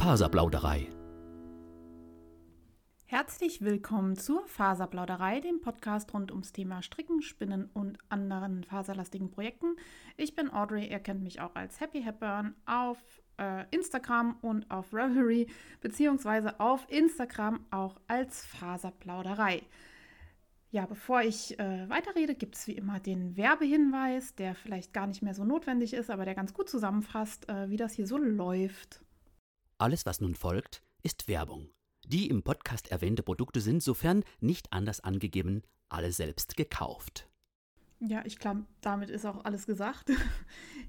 Faserplauderei. Herzlich willkommen zur Faserplauderei, dem Podcast rund ums Thema Stricken, Spinnen und anderen faserlastigen Projekten. Ich bin Audrey, ihr kennt mich auch als Happy Hepburn auf äh, Instagram und auf Revelry, beziehungsweise auf Instagram auch als Faserplauderei. Ja, bevor ich äh, weiterrede, gibt es wie immer den Werbehinweis, der vielleicht gar nicht mehr so notwendig ist, aber der ganz gut zusammenfasst, äh, wie das hier so läuft. Alles, was nun folgt, ist Werbung. Die im Podcast erwähnte Produkte sind, sofern nicht anders angegeben, alle selbst gekauft. Ja, ich glaube, damit ist auch alles gesagt.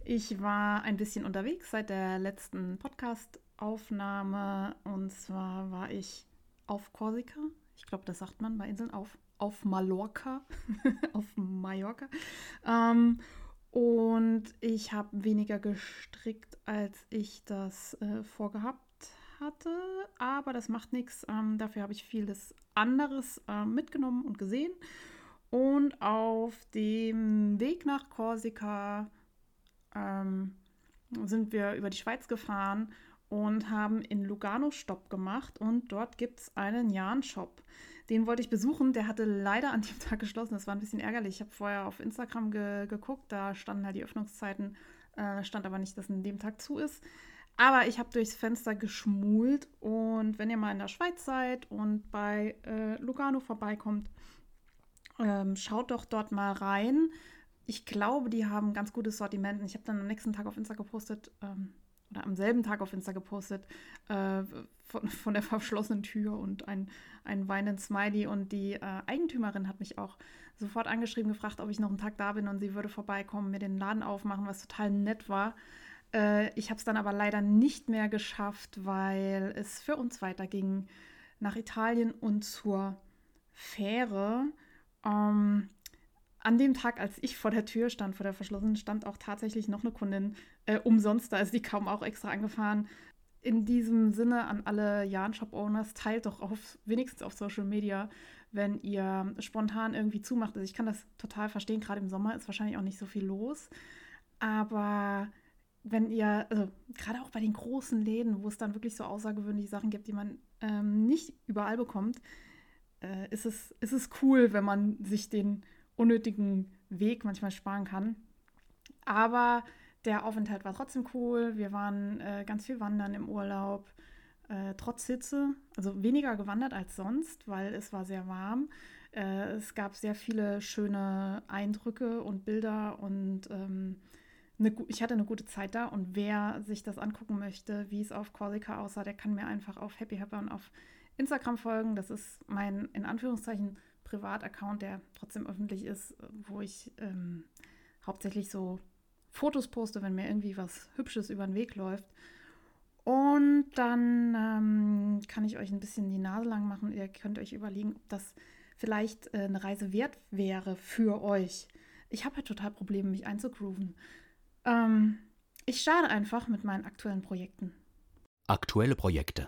Ich war ein bisschen unterwegs seit der letzten Podcast-Aufnahme und zwar war ich auf Korsika. Ich glaube, das sagt man bei Inseln auf, auf Mallorca, auf Mallorca. Ähm, und ich habe weniger gestrickt, als ich das äh, vorgehabt hatte. Aber das macht nichts. Ähm, dafür habe ich vieles anderes äh, mitgenommen und gesehen. Und auf dem Weg nach Korsika ähm, sind wir über die Schweiz gefahren und haben in Lugano Stopp gemacht. Und dort gibt es einen Jan-Shop. Den wollte ich besuchen. Der hatte leider an dem Tag geschlossen. Das war ein bisschen ärgerlich. Ich habe vorher auf Instagram ge geguckt. Da standen halt die Öffnungszeiten. Äh, stand aber nicht, dass an dem Tag zu ist. Aber ich habe durchs Fenster geschmult und wenn ihr mal in der Schweiz seid und bei äh, Lugano vorbeikommt, ähm, schaut doch dort mal rein. Ich glaube, die haben ganz gutes Sortiment. Ich habe dann am nächsten Tag auf Insta gepostet, ähm, oder am selben Tag auf Insta gepostet, äh, von, von, der verschlossenen Tür und ein, ein weinenden Smiley. Und die äh, Eigentümerin hat mich auch sofort angeschrieben, gefragt, ob ich noch einen Tag da bin und sie würde vorbeikommen, mir den Laden aufmachen, was total nett war. Äh, ich habe es dann aber leider nicht mehr geschafft, weil es für uns weiterging nach Italien und zur Fähre. Ähm, an dem Tag, als ich vor der Tür stand, vor der verschlossenen, stand auch tatsächlich noch eine Kundin äh, umsonst. Da ist die kaum auch extra angefahren. In diesem Sinne an alle Yarn-Shop-Owners, teilt doch auf, wenigstens auf Social Media, wenn ihr spontan irgendwie zumacht. Also ich kann das total verstehen, gerade im Sommer ist wahrscheinlich auch nicht so viel los. Aber wenn ihr, also gerade auch bei den großen Läden, wo es dann wirklich so außergewöhnliche Sachen gibt, die man ähm, nicht überall bekommt, äh, ist, es, ist es cool, wenn man sich den unnötigen Weg manchmal sparen kann. Aber der Aufenthalt war trotzdem cool. Wir waren äh, ganz viel wandern im Urlaub, äh, trotz Hitze. Also weniger gewandert als sonst, weil es war sehr warm. Äh, es gab sehr viele schöne Eindrücke und Bilder und ähm, eine, ich hatte eine gute Zeit da und wer sich das angucken möchte, wie es auf Korsika aussah, der kann mir einfach auf Happy Happer und auf Instagram folgen. Das ist mein, in Anführungszeichen, Privataccount, der trotzdem öffentlich ist, wo ich ähm, hauptsächlich so Fotos poste, wenn mir irgendwie was Hübsches über den Weg läuft. Und dann ähm, kann ich euch ein bisschen die Nase lang machen. Ihr könnt euch überlegen, ob das vielleicht äh, eine Reise wert wäre für euch. Ich habe halt total Probleme, mich einzugrooven. Ähm, ich starte einfach mit meinen aktuellen Projekten. Aktuelle Projekte.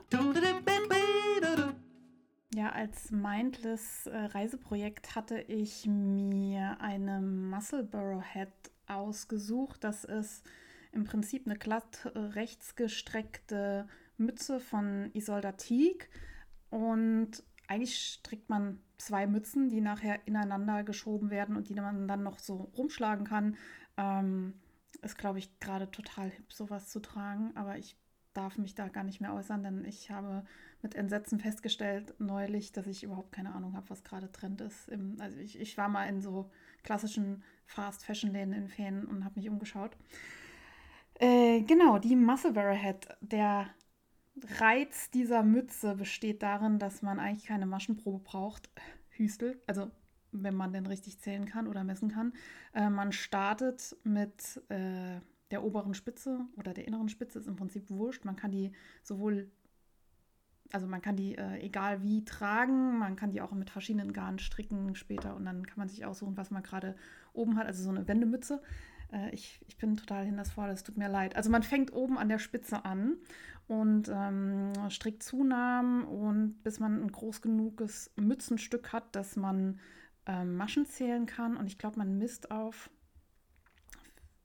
Ja, als Mindless äh, Reiseprojekt hatte ich mir eine Muscleboro Head ausgesucht. Das ist im Prinzip eine glatt rechtsgestreckte Mütze von Isolda Teague. Und eigentlich strickt man zwei Mützen, die nachher ineinander geschoben werden und die man dann noch so rumschlagen kann. Ähm, ist, glaube ich, gerade total hip, sowas zu tragen. Aber ich darf mich da gar nicht mehr äußern, denn ich habe mit Entsetzen festgestellt neulich, dass ich überhaupt keine Ahnung habe, was gerade Trend ist. Im, also ich, ich war mal in so klassischen Fast-Fashion-Läden in Ferien und habe mich umgeschaut. Äh, genau, die Muscle Head. Der Reiz dieser Mütze besteht darin, dass man eigentlich keine Maschenprobe braucht. Hüstel, also wenn man denn richtig zählen kann oder messen kann. Äh, man startet mit äh, der oberen Spitze oder der inneren Spitze, ist im Prinzip wurscht. Man kann die sowohl, also man kann die äh, egal wie tragen, man kann die auch mit verschiedenen Garn stricken später und dann kann man sich aussuchen, was man gerade oben hat, also so eine Wendemütze. Äh, ich, ich bin total hindersvoll, es tut mir leid. Also man fängt oben an der Spitze an und ähm, strickt Zunahmen und bis man ein groß genuges Mützenstück hat, dass man ähm, Maschen zählen kann. Und ich glaube, man misst auf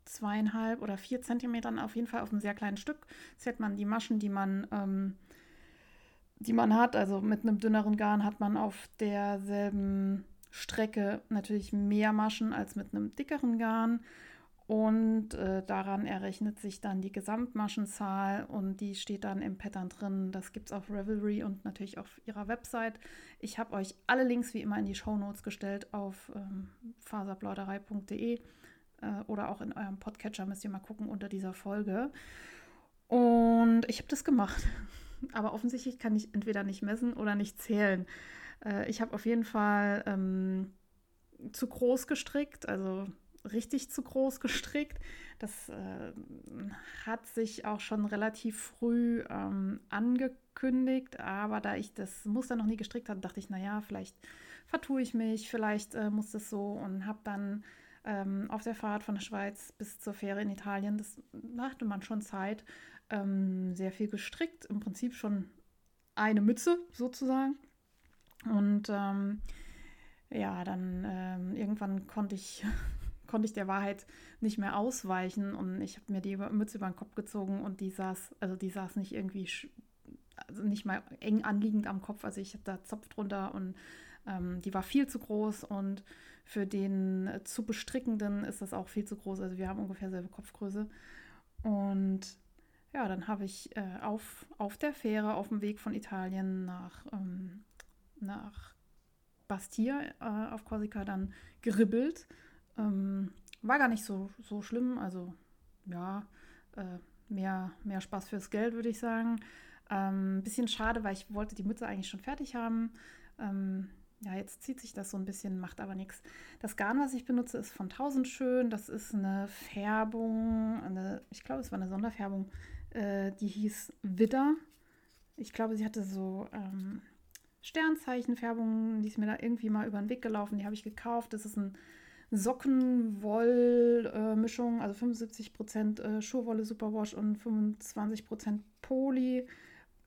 zweieinhalb oder vier Zentimetern auf jeden Fall auf einem sehr kleinen Stück. Zählt man die Maschen, die man, ähm, die man hat. Also mit einem dünneren Garn hat man auf derselben Strecke natürlich mehr Maschen als mit einem dickeren Garn. Und äh, daran errechnet sich dann die Gesamtmaschenzahl und die steht dann im Pattern drin. Das gibt es auf Revelry und natürlich auf ihrer Website. Ich habe euch alle Links wie immer in die Show Notes gestellt auf ähm, faserplauderei.de äh, oder auch in eurem Podcatcher müsst ihr mal gucken unter dieser Folge. Und ich habe das gemacht. Aber offensichtlich kann ich entweder nicht messen oder nicht zählen. Äh, ich habe auf jeden Fall ähm, zu groß gestrickt, also richtig zu groß gestrickt. Das äh, hat sich auch schon relativ früh ähm, angekündigt, aber da ich das Muster noch nie gestrickt hatte, dachte ich, naja, vielleicht vertue ich mich, vielleicht äh, muss das so und habe dann ähm, auf der Fahrt von der Schweiz bis zur Fähre in Italien, das machte man schon Zeit, ähm, sehr viel gestrickt, im Prinzip schon eine Mütze sozusagen. Und ähm, ja, dann ähm, irgendwann konnte ich konnte ich der Wahrheit nicht mehr ausweichen und ich habe mir die Mütze über den Kopf gezogen und die saß, also die saß nicht irgendwie, also nicht mal eng anliegend am Kopf, also ich hatte da Zopf drunter und ähm, die war viel zu groß und für den äh, zu bestrickenden ist das auch viel zu groß, also wir haben ungefähr selbe Kopfgröße. Und ja, dann habe ich äh, auf, auf der Fähre auf dem Weg von Italien nach, ähm, nach Bastia äh, auf Korsika dann geribbelt ähm, war gar nicht so, so schlimm. Also ja, äh, mehr, mehr Spaß fürs Geld, würde ich sagen. Ähm, bisschen schade, weil ich wollte die Mütze eigentlich schon fertig haben. Ähm, ja, jetzt zieht sich das so ein bisschen, macht aber nichts. Das Garn, was ich benutze, ist von Tausendschön. Das ist eine Färbung, eine, ich glaube, es war eine Sonderfärbung, äh, die hieß Widder. Ich glaube, sie hatte so ähm, Sternzeichenfärbung, die ist mir da irgendwie mal über den Weg gelaufen. Die habe ich gekauft. Das ist ein Sockenwoll-Mischung, also 75% äh, Schurwolle Superwash und 25% Poly.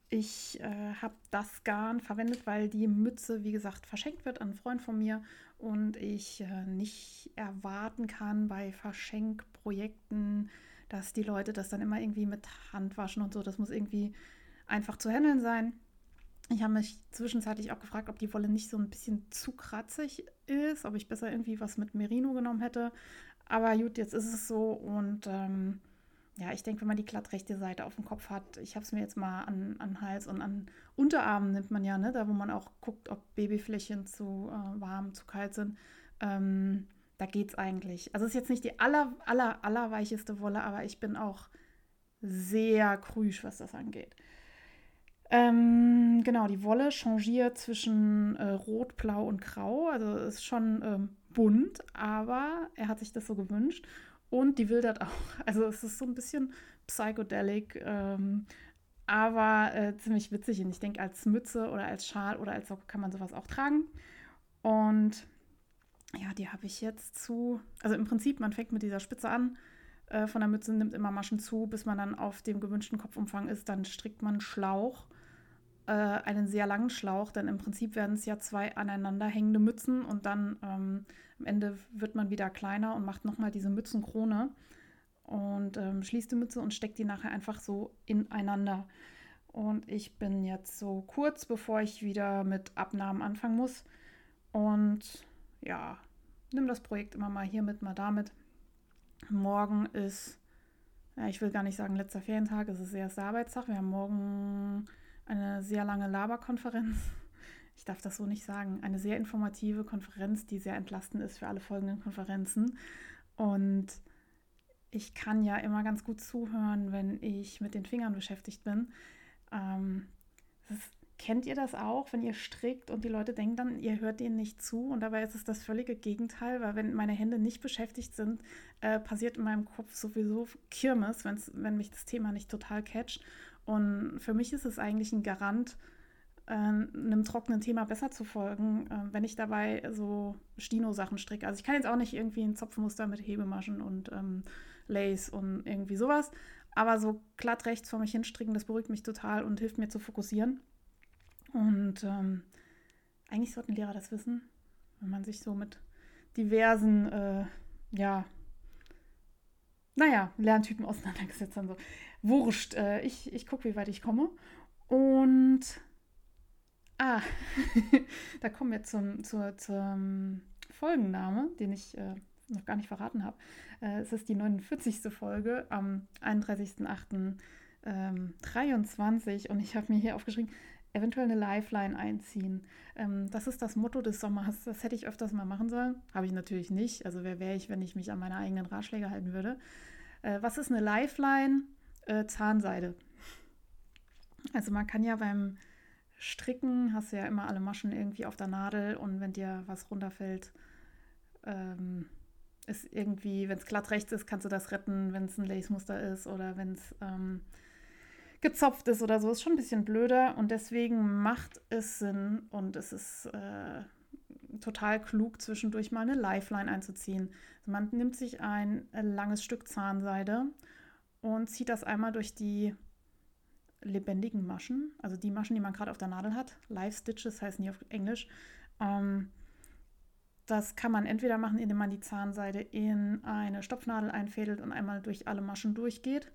Ich äh, habe das Garn verwendet, weil die Mütze, wie gesagt, verschenkt wird an einen Freund von mir und ich äh, nicht erwarten kann bei Verschenkprojekten, dass die Leute das dann immer irgendwie mit Hand waschen und so. Das muss irgendwie einfach zu handeln sein. Ich habe mich zwischenzeitlich auch gefragt, ob die Wolle nicht so ein bisschen zu kratzig ist, ob ich besser irgendwie was mit Merino genommen hätte. Aber gut, jetzt ist es so und ähm, ja, ich denke, wenn man die glattrechte Seite auf dem Kopf hat, ich habe es mir jetzt mal an, an Hals und an Unterarmen nimmt man ja, ne, da wo man auch guckt, ob Babyflächen zu äh, warm, zu kalt sind. Ähm, da geht es eigentlich. Also es ist jetzt nicht die aller, aller, aller weicheste Wolle, aber ich bin auch sehr krüsch, was das angeht. Ähm, genau, die Wolle changiert zwischen äh, Rot, Blau und Grau. Also ist schon ähm, bunt, aber er hat sich das so gewünscht. Und die wildert auch. Also es ist so ein bisschen psychedelic, ähm, aber äh, ziemlich witzig. Und ich denke, als Mütze oder als Schal oder als Socke kann man sowas auch tragen. Und ja, die habe ich jetzt zu. Also im Prinzip, man fängt mit dieser Spitze an äh, von der Mütze, nimmt immer Maschen zu, bis man dann auf dem gewünschten Kopfumfang ist. Dann strickt man Schlauch äh, einen sehr langen Schlauch, denn im Prinzip werden es ja zwei aneinander hängende Mützen und dann ähm, am Ende wird man wieder kleiner und macht nochmal diese Mützenkrone und ähm, schließt die Mütze und steckt die nachher einfach so ineinander. Und ich bin jetzt so kurz, bevor ich wieder mit Abnahmen anfangen muss. Und ja, nimm das Projekt immer mal hier mit, mal damit. Morgen ist, ja, ich will gar nicht sagen letzter Ferientag, es ist erster Arbeitstag. Wir haben morgen eine sehr lange Laberkonferenz. Ich darf das so nicht sagen. Eine sehr informative Konferenz, die sehr entlastend ist für alle folgenden Konferenzen. Und ich kann ja immer ganz gut zuhören, wenn ich mit den Fingern beschäftigt bin. Ähm, ist, kennt ihr das auch, wenn ihr strickt und die Leute denken dann, ihr hört denen nicht zu? Und dabei ist es das völlige Gegenteil, weil wenn meine Hände nicht beschäftigt sind, äh, passiert in meinem Kopf sowieso Kirmes, wenn mich das Thema nicht total catcht. Und für mich ist es eigentlich ein Garant, äh, einem trockenen Thema besser zu folgen, äh, wenn ich dabei so Stino-Sachen stricke. Also ich kann jetzt auch nicht irgendwie ein Zopfmuster mit Hebemaschen und ähm, Lace und irgendwie sowas, aber so glatt rechts vor mich hinstricken, das beruhigt mich total und hilft mir zu fokussieren. Und ähm, eigentlich sollten Lehrer das wissen, wenn man sich so mit diversen, äh, ja, naja, Lerntypen auseinandergesetzt haben. So. Wurscht, äh, ich, ich gucke, wie weit ich komme. Und ah, da kommen wir zum, zur, zum Folgenname, den ich äh, noch gar nicht verraten habe. Äh, es ist die 49. Folge am 31.08.23 ähm, und ich habe mir hier aufgeschrieben, eventuell eine Lifeline einziehen. Ähm, das ist das Motto des Sommers. Das hätte ich öfters mal machen sollen. Habe ich natürlich nicht. Also wer wäre ich, wenn ich mich an meine eigenen Ratschläge halten würde. Äh, was ist eine Lifeline? Äh, Zahnseide. Also man kann ja beim Stricken, hast du ja immer alle Maschen irgendwie auf der Nadel und wenn dir was runterfällt, ähm, ist irgendwie, wenn es glatt rechts ist, kannst du das retten, wenn es ein Lace-Muster ist oder wenn es ähm, gezopft ist oder so. Ist schon ein bisschen blöder und deswegen macht es Sinn und es ist äh, total klug, zwischendurch mal eine Lifeline einzuziehen. Also man nimmt sich ein langes Stück Zahnseide und zieht das einmal durch die lebendigen Maschen, also die Maschen, die man gerade auf der Nadel hat. Live Stitches heißen die auf Englisch. Ähm, das kann man entweder machen, indem man die Zahnseide in eine Stopfnadel einfädelt und einmal durch alle Maschen durchgeht.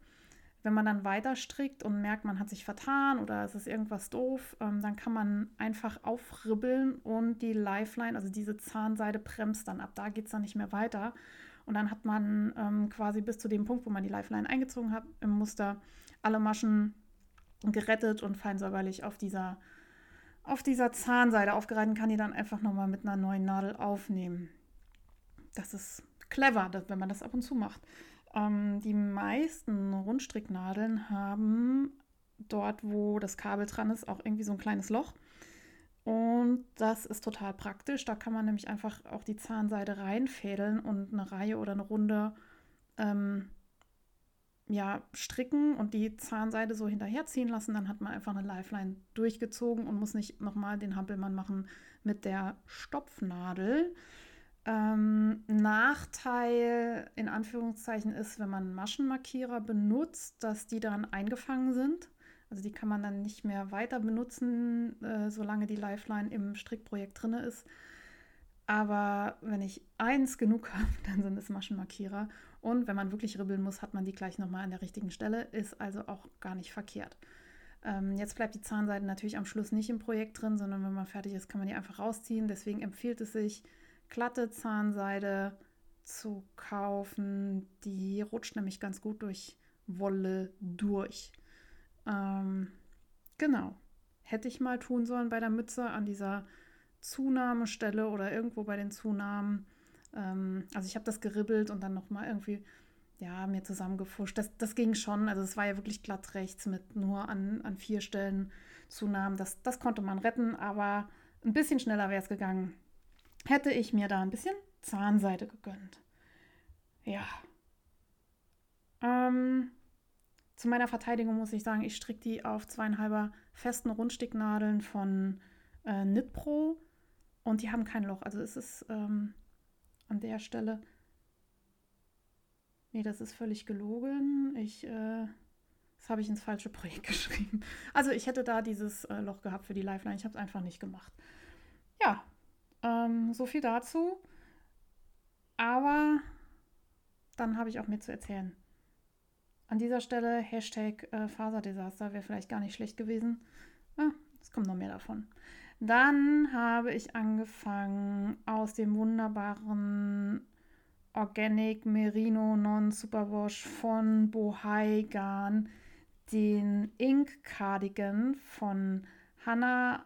Wenn man dann weiter strickt und merkt, man hat sich vertan oder es ist irgendwas doof, ähm, dann kann man einfach aufribbeln und die Lifeline, also diese Zahnseide, bremst dann ab. Da geht es dann nicht mehr weiter. Und dann hat man ähm, quasi bis zu dem Punkt, wo man die Lifeline eingezogen hat, im Muster alle Maschen gerettet und fein säuberlich auf dieser, auf dieser Zahnseide aufgereiht und kann die dann einfach nochmal mit einer neuen Nadel aufnehmen. Das ist clever, wenn man das ab und zu macht. Ähm, die meisten Rundstricknadeln haben dort, wo das Kabel dran ist, auch irgendwie so ein kleines Loch. Und das ist total praktisch. Da kann man nämlich einfach auch die Zahnseide reinfädeln und eine Reihe oder eine Runde ähm, ja, stricken und die Zahnseide so hinterherziehen lassen. Dann hat man einfach eine Lifeline durchgezogen und muss nicht nochmal den Hampelmann machen mit der Stopfnadel. Ähm, Nachteil in Anführungszeichen ist, wenn man Maschenmarkierer benutzt, dass die dann eingefangen sind. Also die kann man dann nicht mehr weiter benutzen, äh, solange die Lifeline im Strickprojekt drin ist. Aber wenn ich eins genug habe, dann sind es Maschenmarkierer. Und wenn man wirklich ribbeln muss, hat man die gleich nochmal an der richtigen Stelle. Ist also auch gar nicht verkehrt. Ähm, jetzt bleibt die Zahnseite natürlich am Schluss nicht im Projekt drin, sondern wenn man fertig ist, kann man die einfach rausziehen. Deswegen empfiehlt es sich, glatte Zahnseide zu kaufen. Die rutscht nämlich ganz gut durch Wolle durch. Ähm, genau. Hätte ich mal tun sollen bei der Mütze an dieser Zunahmestelle oder irgendwo bei den Zunahmen. Ähm, also ich habe das geribbelt und dann nochmal irgendwie ja, mir zusammengefuscht. Das, das ging schon. Also es war ja wirklich glatt rechts mit nur an, an vier Stellen Zunahmen. Das, das konnte man retten, aber ein bisschen schneller wäre es gegangen hätte ich mir da ein bisschen Zahnseide gegönnt. Ja. Ähm, zu meiner Verteidigung muss ich sagen, ich stricke die auf zweieinhalber festen Rundsticknadeln von äh, Knitpro und die haben kein Loch. Also es ist ähm, an der Stelle. Nee, das ist völlig gelogen. Ich, äh, das habe ich ins falsche Projekt geschrieben. Also ich hätte da dieses äh, Loch gehabt für die Lifeline. Ich habe es einfach nicht gemacht. Ja, ähm, so viel dazu. Aber dann habe ich auch mehr zu erzählen. An dieser Stelle Hashtag äh, Faserdesaster wäre vielleicht gar nicht schlecht gewesen. Ah, es kommt noch mehr davon. Dann habe ich angefangen aus dem wunderbaren Organic Merino Non Superwash von Bohai Garn den Ink Cardigan von Hanna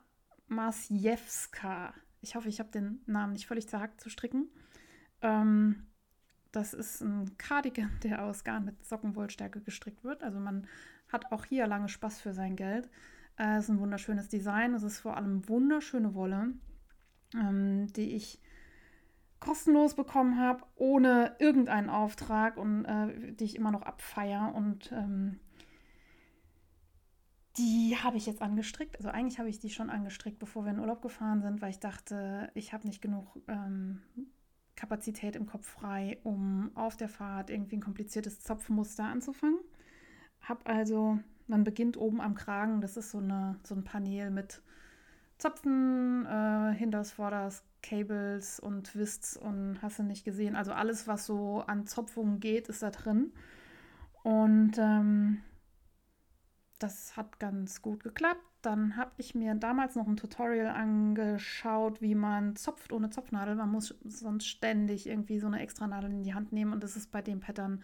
Masjewska ich hoffe, ich habe den Namen nicht völlig zerhackt zu stricken. Ähm, das ist ein Cardigan, der aus Garn mit Sockenwollstärke gestrickt wird. Also man hat auch hier lange Spaß für sein Geld. Äh, es ist ein wunderschönes Design. Es ist vor allem wunderschöne Wolle, ähm, die ich kostenlos bekommen habe, ohne irgendeinen Auftrag und äh, die ich immer noch abfeier. Und ähm, die habe ich jetzt angestrickt. Also eigentlich habe ich die schon angestrickt, bevor wir in Urlaub gefahren sind, weil ich dachte, ich habe nicht genug ähm, Kapazität im Kopf frei, um auf der Fahrt irgendwie ein kompliziertes Zopfmuster anzufangen. Habe also, man beginnt oben am Kragen, das ist so, eine, so ein Panel mit Zopfen, äh, hinters, vorders, Cables und Twists und hast du nicht gesehen. Also alles, was so an Zopfungen geht, ist da drin. Und ähm, das hat ganz gut geklappt. Dann habe ich mir damals noch ein Tutorial angeschaut, wie man zopft ohne Zopfnadel. Man muss sonst ständig irgendwie so eine extra Nadel in die Hand nehmen und das ist bei dem Pattern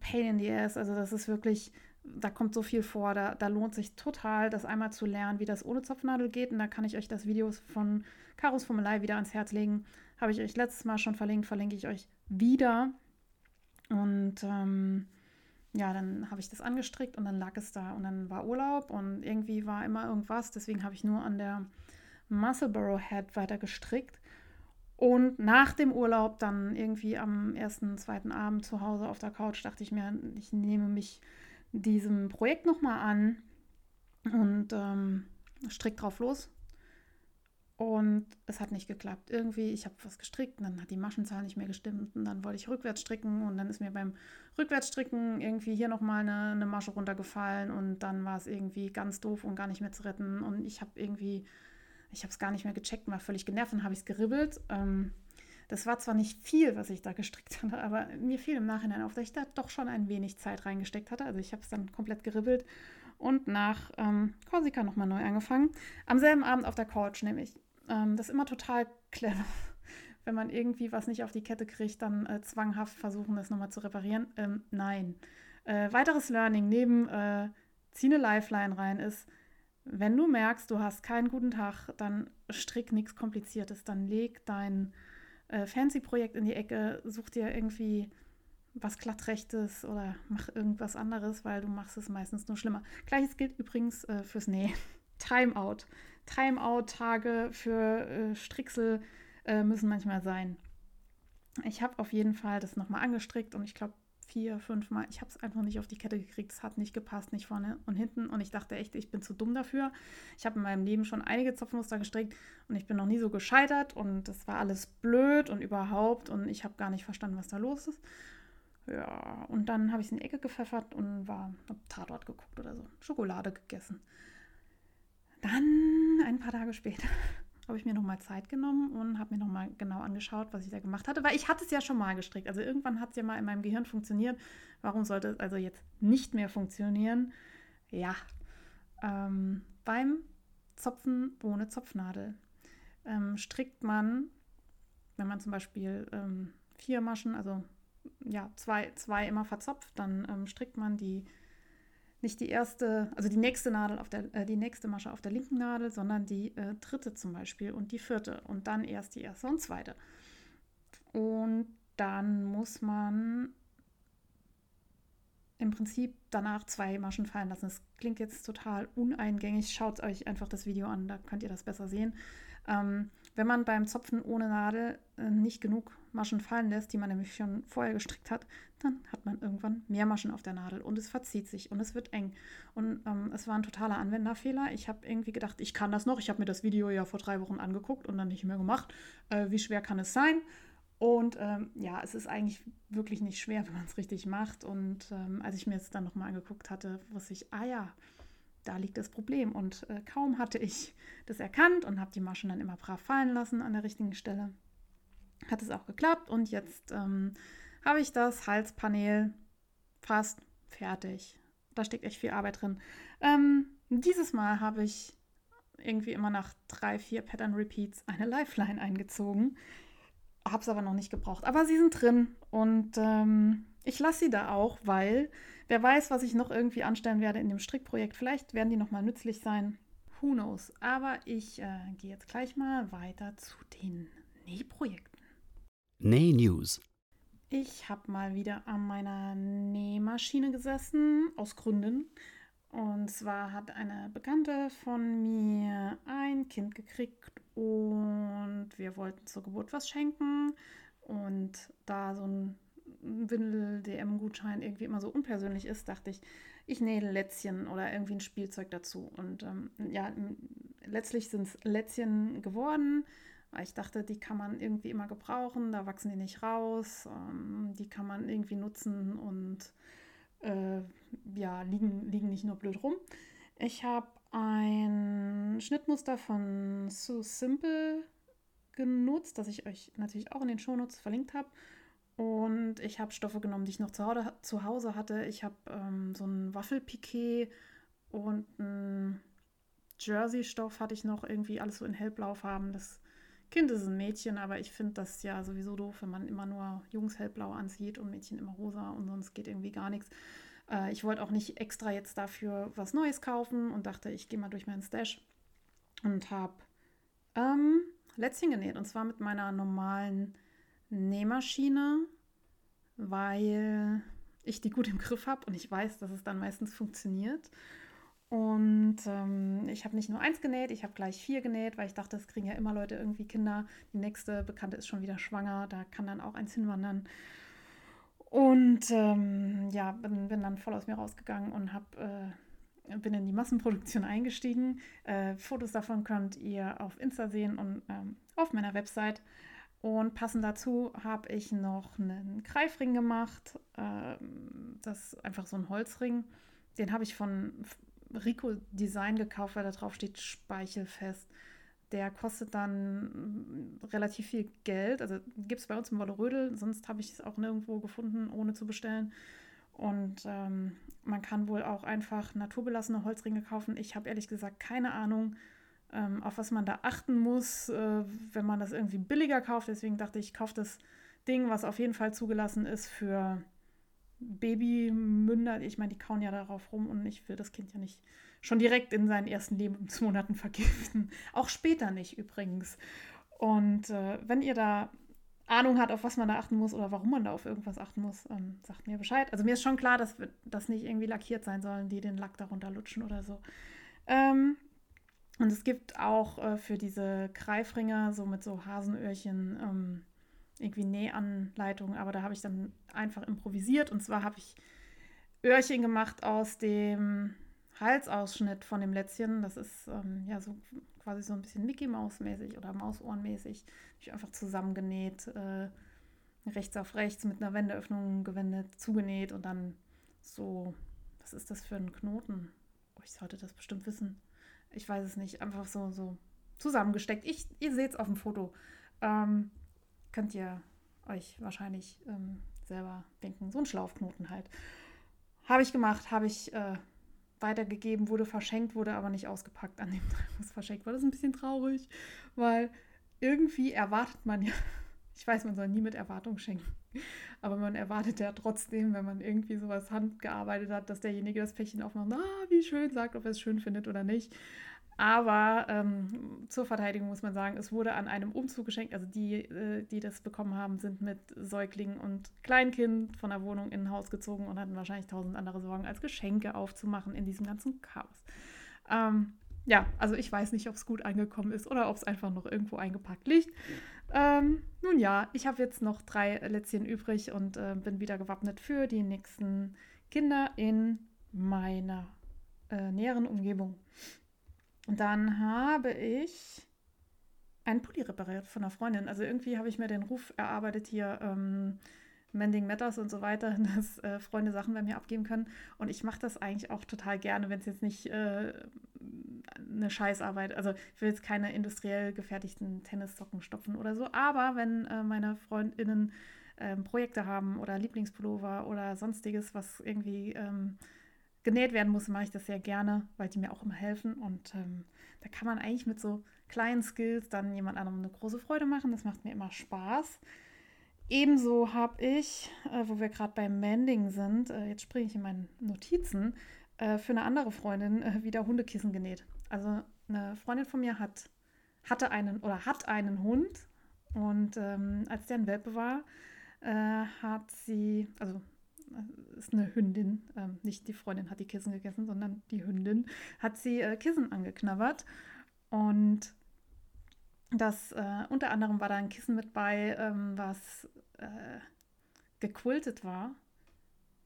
Pain in the Ass. Also das ist wirklich, da kommt so viel vor. Da, da lohnt sich total, das einmal zu lernen, wie das ohne Zopfnadel geht. Und da kann ich euch das Video von Karos Formelei wieder ans Herz legen. Habe ich euch letztes Mal schon verlinkt, verlinke ich euch wieder. Und ähm, ja, dann habe ich das angestrickt und dann lag es da und dann war Urlaub und irgendwie war immer irgendwas. Deswegen habe ich nur an der Muscleboro Head weiter gestrickt. Und nach dem Urlaub, dann irgendwie am ersten, zweiten Abend zu Hause auf der Couch, dachte ich mir, ich nehme mich diesem Projekt nochmal an und ähm, strick drauf los. Und es hat nicht geklappt. Irgendwie, ich habe was gestrickt und dann hat die Maschenzahl nicht mehr gestimmt und dann wollte ich rückwärts stricken und dann ist mir beim Rückwärtsstricken irgendwie hier nochmal eine, eine Masche runtergefallen und dann war es irgendwie ganz doof und gar nicht mehr zu retten und ich habe irgendwie, ich habe es gar nicht mehr gecheckt, war völlig genervt und habe ich es geribbelt. Ähm, das war zwar nicht viel, was ich da gestrickt hatte, aber mir fiel im Nachhinein auf, dass ich da doch schon ein wenig Zeit reingesteckt hatte. Also ich habe es dann komplett geribbelt und nach ähm, Korsika nochmal neu angefangen. Am selben Abend auf der Couch nämlich. Ähm, das ist immer total clever. Wenn man irgendwie was nicht auf die Kette kriegt, dann äh, zwanghaft versuchen, das nochmal zu reparieren. Ähm, nein. Äh, weiteres Learning neben äh, zieh eine Lifeline rein ist, wenn du merkst, du hast keinen guten Tag, dann strick nichts Kompliziertes. Dann leg dein äh, Fancy-Projekt in die Ecke, such dir irgendwie was Glattrechtes oder mach irgendwas anderes, weil du machst es meistens nur schlimmer. Gleiches gilt übrigens äh, fürs Nähen. Timeout. Timeout-Tage für äh, Stricksel äh, müssen manchmal sein. Ich habe auf jeden Fall das nochmal angestrickt und ich glaube vier, fünf Mal. Ich habe es einfach nicht auf die Kette gekriegt. Es hat nicht gepasst, nicht vorne und hinten. Und ich dachte echt, ich bin zu dumm dafür. Ich habe in meinem Leben schon einige Zopfmuster gestrickt und ich bin noch nie so gescheitert. Und das war alles blöd und überhaupt. Und ich habe gar nicht verstanden, was da los ist. Ja, und dann habe ich es in die Ecke gepfeffert und war, habe Tatort geguckt oder so. Schokolade gegessen. Dann, ein paar Tage später, habe ich mir nochmal Zeit genommen und habe mir nochmal genau angeschaut, was ich da gemacht hatte, weil ich hatte es ja schon mal gestrickt. Also irgendwann hat es ja mal in meinem Gehirn funktioniert. Warum sollte es also jetzt nicht mehr funktionieren? Ja, ähm, beim Zopfen ohne Zopfnadel ähm, strickt man, wenn man zum Beispiel ähm, vier Maschen, also ja, zwei, zwei immer verzopft, dann ähm, strickt man die nicht die erste, also die nächste Nadel auf der, äh, die nächste Masche auf der linken Nadel, sondern die äh, dritte zum Beispiel und die vierte und dann erst die erste und zweite. Und dann muss man im Prinzip danach zwei Maschen fallen lassen. Das klingt jetzt total uneingängig. Schaut euch einfach das Video an, da könnt ihr das besser sehen. Ähm, wenn man beim Zopfen ohne Nadel äh, nicht genug Maschen fallen lässt, die man nämlich schon vorher gestrickt hat, dann hat man irgendwann mehr Maschen auf der Nadel und es verzieht sich und es wird eng. Und ähm, es war ein totaler Anwenderfehler. Ich habe irgendwie gedacht, ich kann das noch. Ich habe mir das Video ja vor drei Wochen angeguckt und dann nicht mehr gemacht. Äh, wie schwer kann es sein? Und ähm, ja, es ist eigentlich wirklich nicht schwer, wenn man es richtig macht. Und ähm, als ich mir es dann nochmal angeguckt hatte, wusste ich, ah ja, da liegt das Problem. Und äh, kaum hatte ich das erkannt und habe die Maschen dann immer brav fallen lassen an der richtigen Stelle, hat es auch geklappt. Und jetzt ähm, habe ich das Halspanel fast fertig. Da steckt echt viel Arbeit drin. Ähm, dieses Mal habe ich irgendwie immer nach drei, vier Pattern Repeats eine Lifeline eingezogen. Habe es aber noch nicht gebraucht. Aber sie sind drin und ähm, ich lasse sie da auch, weil wer weiß, was ich noch irgendwie anstellen werde in dem Strickprojekt. Vielleicht werden die nochmal nützlich sein. Who knows? Aber ich äh, gehe jetzt gleich mal weiter zu den Nähprojekten. Näh News. Ich habe mal wieder an meiner Nähmaschine gesessen, aus Gründen. Und zwar hat eine Bekannte von mir ein Kind gekriegt und wir wollten zur Geburt was schenken. Und da so ein Windel-DM-Gutschein irgendwie immer so unpersönlich ist, dachte ich, ich nähe Lätzchen oder irgendwie ein Spielzeug dazu. Und ähm, ja, letztlich sind es Lätzchen geworden, weil ich dachte, die kann man irgendwie immer gebrauchen, da wachsen die nicht raus, ähm, die kann man irgendwie nutzen und äh, ja, liegen, liegen nicht nur blöd rum. Ich habe ein Schnittmuster von So Simple genutzt, das ich euch natürlich auch in den Shownotes verlinkt habe. Und ich habe Stoffe genommen, die ich noch zu Hause, hatte. Ich habe ähm, so ein Waffelpiquet und ein Jersey-Stoff hatte ich noch irgendwie alles so in hellblaufarben. Das Kind ist ein Mädchen, aber ich finde das ja sowieso doof, wenn man immer nur Jungs hellblau anzieht und Mädchen immer rosa und sonst geht irgendwie gar nichts. Äh, ich wollte auch nicht extra jetzt dafür was Neues kaufen und dachte, ich gehe mal durch meinen Stash und habe ähm, Lätzchen genäht und zwar mit meiner normalen Nähmaschine, weil ich die gut im Griff habe und ich weiß, dass es dann meistens funktioniert. Und ähm, ich habe nicht nur eins genäht, ich habe gleich vier genäht, weil ich dachte, es kriegen ja immer Leute irgendwie Kinder. Die nächste Bekannte ist schon wieder schwanger, da kann dann auch eins hinwandern. Und ähm, ja, bin, bin, dann voll aus mir rausgegangen und hab, äh, bin in die Massenproduktion eingestiegen. Äh, Fotos davon könnt ihr auf Insta sehen und ähm, auf meiner Website. Und passend dazu habe ich noch einen Greifring gemacht. Ähm, das ist einfach so ein Holzring. Den habe ich von Rico Design gekauft, weil da drauf steht Speichelfest. Der kostet dann mm, relativ viel Geld. Also gibt es bei uns im Wollerödel, sonst habe ich es auch nirgendwo gefunden, ohne zu bestellen. Und ähm, man kann wohl auch einfach naturbelassene Holzringe kaufen. Ich habe ehrlich gesagt keine Ahnung, ähm, auf was man da achten muss, äh, wenn man das irgendwie billiger kauft. Deswegen dachte ich, ich kaufe das Ding, was auf jeden Fall zugelassen ist für Babymünder, ich meine, die kauen ja darauf rum und ich will das Kind ja nicht schon direkt in seinen ersten Lebensmonaten vergiften. Auch später nicht übrigens. Und äh, wenn ihr da Ahnung habt, auf was man da achten muss oder warum man da auf irgendwas achten muss, ähm, sagt mir Bescheid. Also mir ist schon klar, dass das nicht irgendwie lackiert sein sollen, die den Lack darunter lutschen oder so. Ähm, und es gibt auch äh, für diese Greifringer so mit so Hasenöhrchen ähm, irgendwie Nähanleitung, aber da habe ich dann einfach improvisiert. Und zwar habe ich Öhrchen gemacht aus dem Halsausschnitt von dem Lätzchen. Das ist ähm, ja so quasi so ein bisschen Mickey Maus mäßig oder Mausohren mäßig. Ich einfach zusammengenäht, äh, rechts auf rechts mit einer Wendeöffnung gewendet, zugenäht und dann so, was ist das für ein Knoten? Oh, ich sollte das bestimmt wissen. Ich weiß es nicht. Einfach so, so zusammengesteckt. Ich, ihr seht es auf dem Foto. Ähm, könnt ihr euch wahrscheinlich ähm, selber denken. So ein Schlaufknoten halt. Habe ich gemacht, habe ich äh, weitergegeben, wurde verschenkt, wurde aber nicht ausgepackt an dem Tag, was verschenkt war. Das ist ein bisschen traurig, weil irgendwie erwartet man ja, ich weiß, man soll nie mit Erwartung schenken, aber man erwartet ja trotzdem, wenn man irgendwie sowas handgearbeitet hat, dass derjenige das Päckchen aufmacht, ah, wie schön, sagt, ob er es schön findet oder nicht. Aber ähm, zur Verteidigung muss man sagen, es wurde an einem Umzug geschenkt. Also die, äh, die das bekommen haben, sind mit Säugling und Kleinkind von der Wohnung in ein Haus gezogen und hatten wahrscheinlich tausend andere Sorgen, als Geschenke aufzumachen in diesem ganzen Chaos. Ähm, ja, also ich weiß nicht, ob es gut angekommen ist oder ob es einfach noch irgendwo eingepackt liegt. Ähm, nun ja, ich habe jetzt noch drei Lätzchen übrig und äh, bin wieder gewappnet für die nächsten Kinder in meiner äh, näheren Umgebung. Dann habe ich einen Pulli repariert von einer Freundin. Also irgendwie habe ich mir den Ruf erarbeitet hier, ähm, Mending Matters und so weiter, dass äh, Freunde Sachen bei mir abgeben können. Und ich mache das eigentlich auch total gerne, wenn es jetzt nicht äh, eine Scheißarbeit, also ich will jetzt keine industriell gefertigten Tennissocken stopfen oder so, aber wenn äh, meine FreundInnen ähm, Projekte haben oder Lieblingspullover oder sonstiges, was irgendwie ähm, genäht werden muss, mache ich das sehr gerne, weil die mir auch immer helfen. Und ähm, da kann man eigentlich mit so kleinen Skills dann jemand anderem eine große Freude machen. Das macht mir immer Spaß. Ebenso habe ich, äh, wo wir gerade beim Mending sind, äh, jetzt springe ich in meinen Notizen, äh, für eine andere Freundin äh, wieder Hundekissen genäht. Also eine Freundin von mir hat, hatte einen oder hat einen Hund und ähm, als der ein Welpe war, äh, hat sie, also ist eine Hündin, ähm, nicht die Freundin hat die Kissen gegessen, sondern die Hündin hat sie äh, Kissen angeknabbert. Und das äh, unter anderem war da ein Kissen mit bei, ähm, was äh, gequiltet war.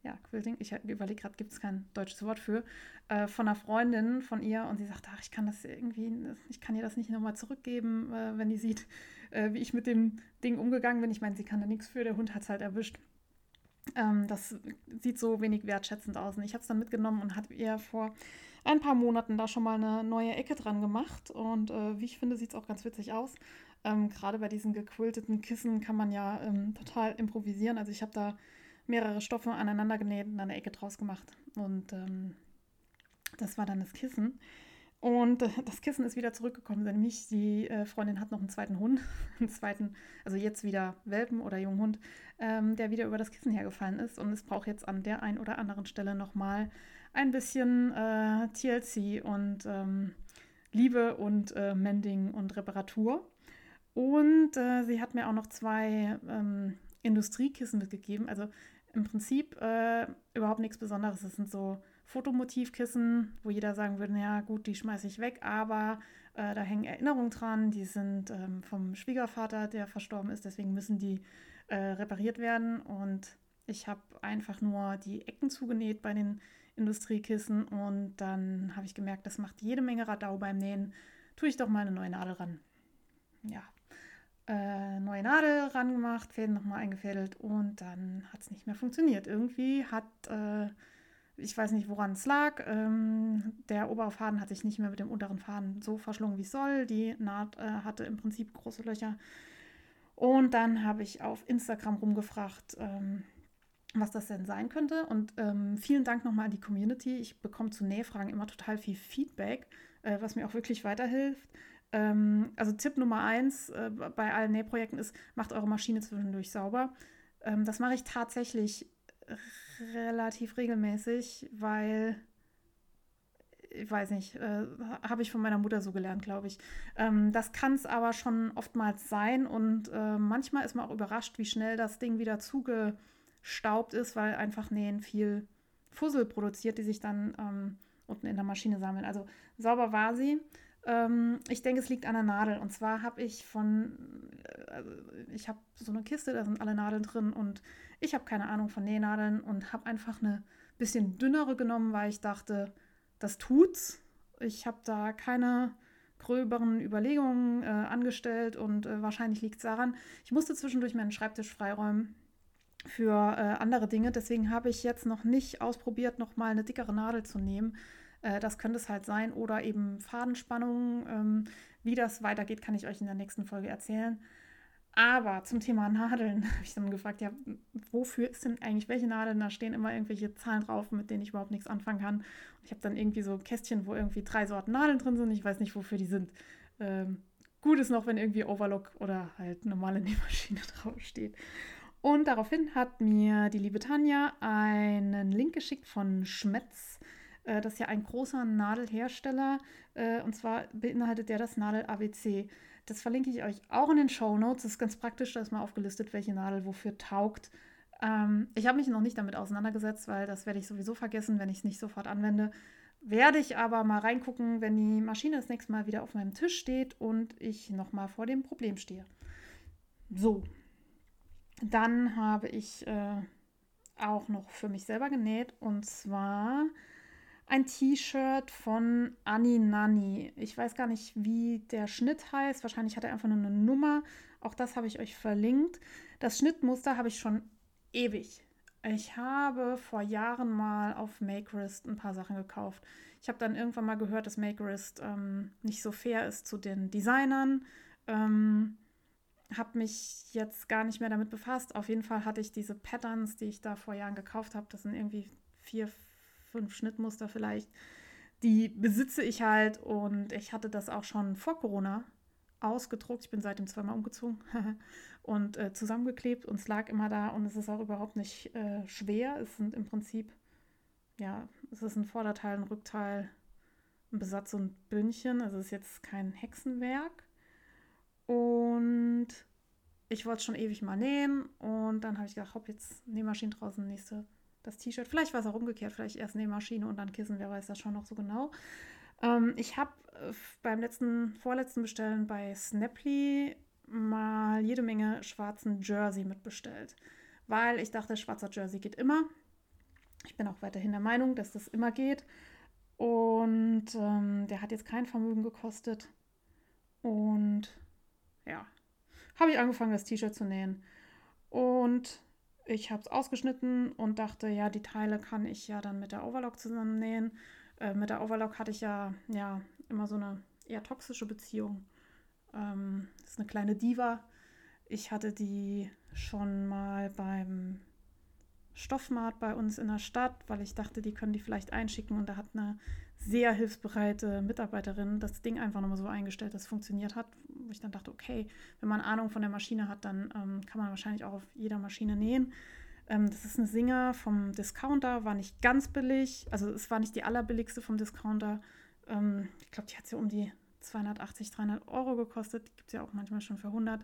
Ja, Quilting, ich überlege gerade, gibt es kein deutsches Wort für, äh, von einer Freundin von ihr und sie sagt, ach, ich kann das irgendwie, ich kann ihr das nicht nochmal zurückgeben, äh, wenn die sieht, äh, wie ich mit dem Ding umgegangen bin. Ich meine, sie kann da nichts für, der Hund hat es halt erwischt. Ähm, das sieht so wenig wertschätzend aus. Und ich habe es dann mitgenommen und habe ihr vor ein paar Monaten da schon mal eine neue Ecke dran gemacht. Und äh, wie ich finde, sieht es auch ganz witzig aus. Ähm, Gerade bei diesen gequilteten Kissen kann man ja ähm, total improvisieren. Also ich habe da mehrere Stoffe aneinander genäht und eine Ecke draus gemacht. Und ähm, das war dann das Kissen. Und das Kissen ist wieder zurückgekommen, nämlich die äh, Freundin hat noch einen zweiten Hund, einen zweiten, also jetzt wieder Welpen oder Junghund, ähm, der wieder über das Kissen hergefallen ist. Und es braucht jetzt an der einen oder anderen Stelle nochmal ein bisschen äh, TLC und ähm, Liebe und äh, Mending und Reparatur. Und äh, sie hat mir auch noch zwei ähm, Industriekissen mitgegeben. Also im Prinzip äh, überhaupt nichts Besonderes. Es sind so Fotomotivkissen, wo jeder sagen würde, ja gut, die schmeiße ich weg, aber äh, da hängen Erinnerungen dran, die sind ähm, vom Schwiegervater, der verstorben ist, deswegen müssen die äh, repariert werden und ich habe einfach nur die Ecken zugenäht bei den Industriekissen und dann habe ich gemerkt, das macht jede Menge Radau beim Nähen, tue ich doch mal eine neue Nadel ran. Ja, äh, neue Nadel ran gemacht, Fäden nochmal eingefädelt und dann hat es nicht mehr funktioniert. Irgendwie hat äh, ich weiß nicht, woran es lag. Ähm, der obere Faden hat sich nicht mehr mit dem unteren Faden so verschlungen, wie es soll. Die Naht äh, hatte im Prinzip große Löcher. Und dann habe ich auf Instagram rumgefragt, ähm, was das denn sein könnte. Und ähm, vielen Dank nochmal an die Community. Ich bekomme zu Nähfragen immer total viel Feedback, äh, was mir auch wirklich weiterhilft. Ähm, also Tipp Nummer eins äh, bei allen Nähprojekten ist, macht eure Maschine zwischendurch sauber. Ähm, das mache ich tatsächlich relativ regelmäßig, weil ich weiß nicht, äh, habe ich von meiner Mutter so gelernt, glaube ich. Ähm, das kann es aber schon oftmals sein und äh, manchmal ist man auch überrascht, wie schnell das Ding wieder zugestaubt ist, weil einfach Nähen viel Fussel produziert, die sich dann ähm, unten in der Maschine sammeln. Also sauber war sie. Ähm, ich denke, es liegt an der Nadel. Und zwar habe ich von, äh, also ich habe so eine Kiste, da sind alle Nadeln drin und ich habe keine Ahnung von Nähnadeln und habe einfach eine bisschen dünnere genommen, weil ich dachte, das tut's. Ich habe da keine gröberen Überlegungen äh, angestellt und äh, wahrscheinlich liegt es daran. Ich musste zwischendurch meinen Schreibtisch freiräumen für äh, andere Dinge. Deswegen habe ich jetzt noch nicht ausprobiert, noch mal eine dickere Nadel zu nehmen. Äh, das könnte es halt sein oder eben Fadenspannung. Ähm, wie das weitergeht, kann ich euch in der nächsten Folge erzählen. Aber zum Thema Nadeln habe ich dann gefragt, ja, wofür ist denn eigentlich welche Nadeln? Da stehen immer irgendwelche Zahlen drauf, mit denen ich überhaupt nichts anfangen kann. Und ich habe dann irgendwie so Kästchen, wo irgendwie drei Sorten Nadeln drin sind. Ich weiß nicht, wofür die sind. Ähm, gut ist noch, wenn irgendwie Overlock oder halt normale Nähmaschine draufsteht. Und daraufhin hat mir die liebe Tanja einen Link geschickt von Schmetz. Äh, das ist ja ein großer Nadelhersteller. Äh, und zwar beinhaltet der das Nadel ABC. Das verlinke ich euch auch in den Show Notes. Das ist ganz praktisch, da ist mal aufgelistet, welche Nadel wofür taugt. Ähm, ich habe mich noch nicht damit auseinandergesetzt, weil das werde ich sowieso vergessen, wenn ich es nicht sofort anwende. Werde ich aber mal reingucken, wenn die Maschine das nächste Mal wieder auf meinem Tisch steht und ich nochmal vor dem Problem stehe. So, dann habe ich äh, auch noch für mich selber genäht und zwar ein T-Shirt von Anni Nani. Ich weiß gar nicht, wie der Schnitt heißt. Wahrscheinlich hat er einfach nur eine Nummer. Auch das habe ich euch verlinkt. Das Schnittmuster habe ich schon ewig. Ich habe vor Jahren mal auf Makerist ein paar Sachen gekauft. Ich habe dann irgendwann mal gehört, dass Makerist ähm, nicht so fair ist zu den Designern. Ähm, habe mich jetzt gar nicht mehr damit befasst. Auf jeden Fall hatte ich diese Patterns, die ich da vor Jahren gekauft habe. Das sind irgendwie vier, fünf Schnittmuster vielleicht. Die besitze ich halt und ich hatte das auch schon vor Corona ausgedruckt. Ich bin seitdem zweimal umgezogen und äh, zusammengeklebt und es lag immer da und es ist auch überhaupt nicht äh, schwer. Es sind im Prinzip, ja, es ist ein Vorderteil, ein Rückteil, ein Besatz und Bündchen. Also es ist jetzt kein Hexenwerk. Und ich wollte es schon ewig mal nähen und dann habe ich gedacht, hopp, jetzt Nähmaschine draußen, nächste das T-Shirt. Vielleicht war es auch umgekehrt, vielleicht erst Nähmaschine und dann Kissen, wer weiß das schon noch so genau. Ähm, ich habe äh, beim letzten, vorletzten Bestellen bei Snaply mal jede Menge schwarzen Jersey mitbestellt, weil ich dachte, schwarzer Jersey geht immer. Ich bin auch weiterhin der Meinung, dass das immer geht. Und ähm, der hat jetzt kein Vermögen gekostet. Und ja, habe ich angefangen, das T-Shirt zu nähen. Und ich habe es ausgeschnitten und dachte, ja, die Teile kann ich ja dann mit der Overlock zusammennähen. Äh, mit der Overlock hatte ich ja, ja immer so eine eher toxische Beziehung. Ähm, das ist eine kleine Diva. Ich hatte die schon mal beim Stoffmarkt bei uns in der Stadt, weil ich dachte, die können die vielleicht einschicken. Und da hat eine sehr hilfsbereite Mitarbeiterin das Ding einfach nochmal so eingestellt, dass es funktioniert hat. Wo ich dann dachte, okay, wenn man Ahnung von der Maschine hat, dann ähm, kann man wahrscheinlich auch auf jeder Maschine nähen. Ähm, das ist eine Singer vom Discounter, war nicht ganz billig. Also es war nicht die allerbilligste vom Discounter. Ähm, ich glaube, die hat ja um die 280, 300 Euro gekostet. Die gibt es ja auch manchmal schon für 100.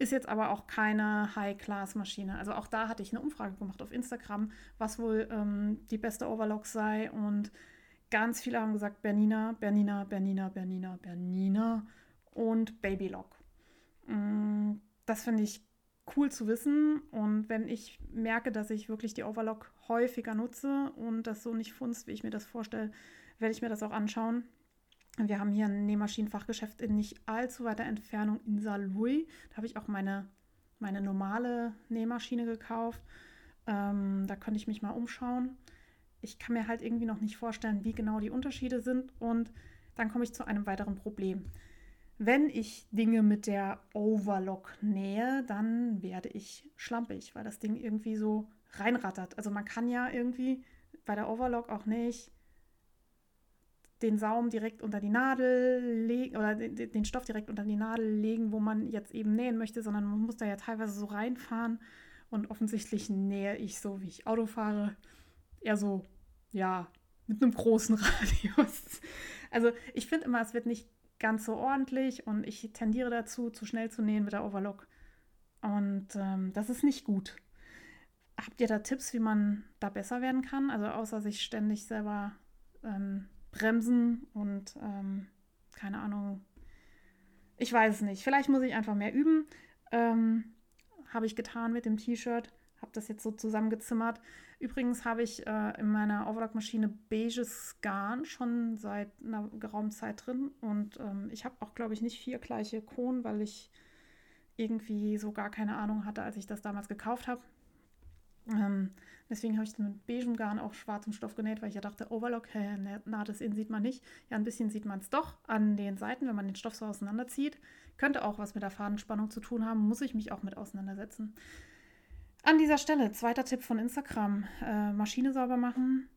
Ist jetzt aber auch keine High-Class-Maschine. Also auch da hatte ich eine Umfrage gemacht auf Instagram, was wohl ähm, die beste Overlock sei. Und ganz viele haben gesagt Bernina, Bernina, Bernina, Bernina, Bernina und Babylock. Mm, das finde ich cool zu wissen. Und wenn ich merke, dass ich wirklich die Overlock häufiger nutze und das so nicht funzt, wie ich mir das vorstelle, werde ich mir das auch anschauen. Wir haben hier ein Nähmaschinenfachgeschäft in nicht allzu weiter Entfernung in Saarlouis. Da habe ich auch meine, meine normale Nähmaschine gekauft. Ähm, da könnte ich mich mal umschauen. Ich kann mir halt irgendwie noch nicht vorstellen, wie genau die Unterschiede sind. Und dann komme ich zu einem weiteren Problem. Wenn ich Dinge mit der Overlock nähe, dann werde ich schlampig, weil das Ding irgendwie so reinrattert. Also man kann ja irgendwie bei der Overlock auch nicht den Saum direkt unter die Nadel legen oder den Stoff direkt unter die Nadel legen, wo man jetzt eben nähen möchte, sondern man muss da ja teilweise so reinfahren. Und offensichtlich nähe ich so, wie ich Auto fahre, eher so, ja, mit einem großen Radius. Also ich finde immer, es wird nicht ganz so ordentlich und ich tendiere dazu, zu schnell zu nähen mit der Overlock. Und ähm, das ist nicht gut. Habt ihr da Tipps, wie man da besser werden kann? Also außer sich ständig selber ähm, bremsen und ähm, keine Ahnung. Ich weiß es nicht. Vielleicht muss ich einfach mehr üben. Ähm, habe ich getan mit dem T-Shirt. Habe das jetzt so zusammengezimmert. Übrigens habe ich äh, in meiner Overlock-Maschine beiges Garn schon seit einer geraumen Zeit drin. Und ähm, ich habe auch, glaube ich, nicht vier gleiche Kronen, weil ich irgendwie so gar keine Ahnung hatte, als ich das damals gekauft habe. Ähm, deswegen habe ich mit beigem Garn auch schwarzem Stoff genäht, weil ich ja dachte, Overlock, hä, naht es in sieht man nicht. Ja, ein bisschen sieht man es doch an den Seiten, wenn man den Stoff so auseinanderzieht. Könnte auch was mit der Fadenspannung zu tun haben, muss ich mich auch mit auseinandersetzen. An dieser Stelle, zweiter Tipp von Instagram, äh, Maschine sauber machen,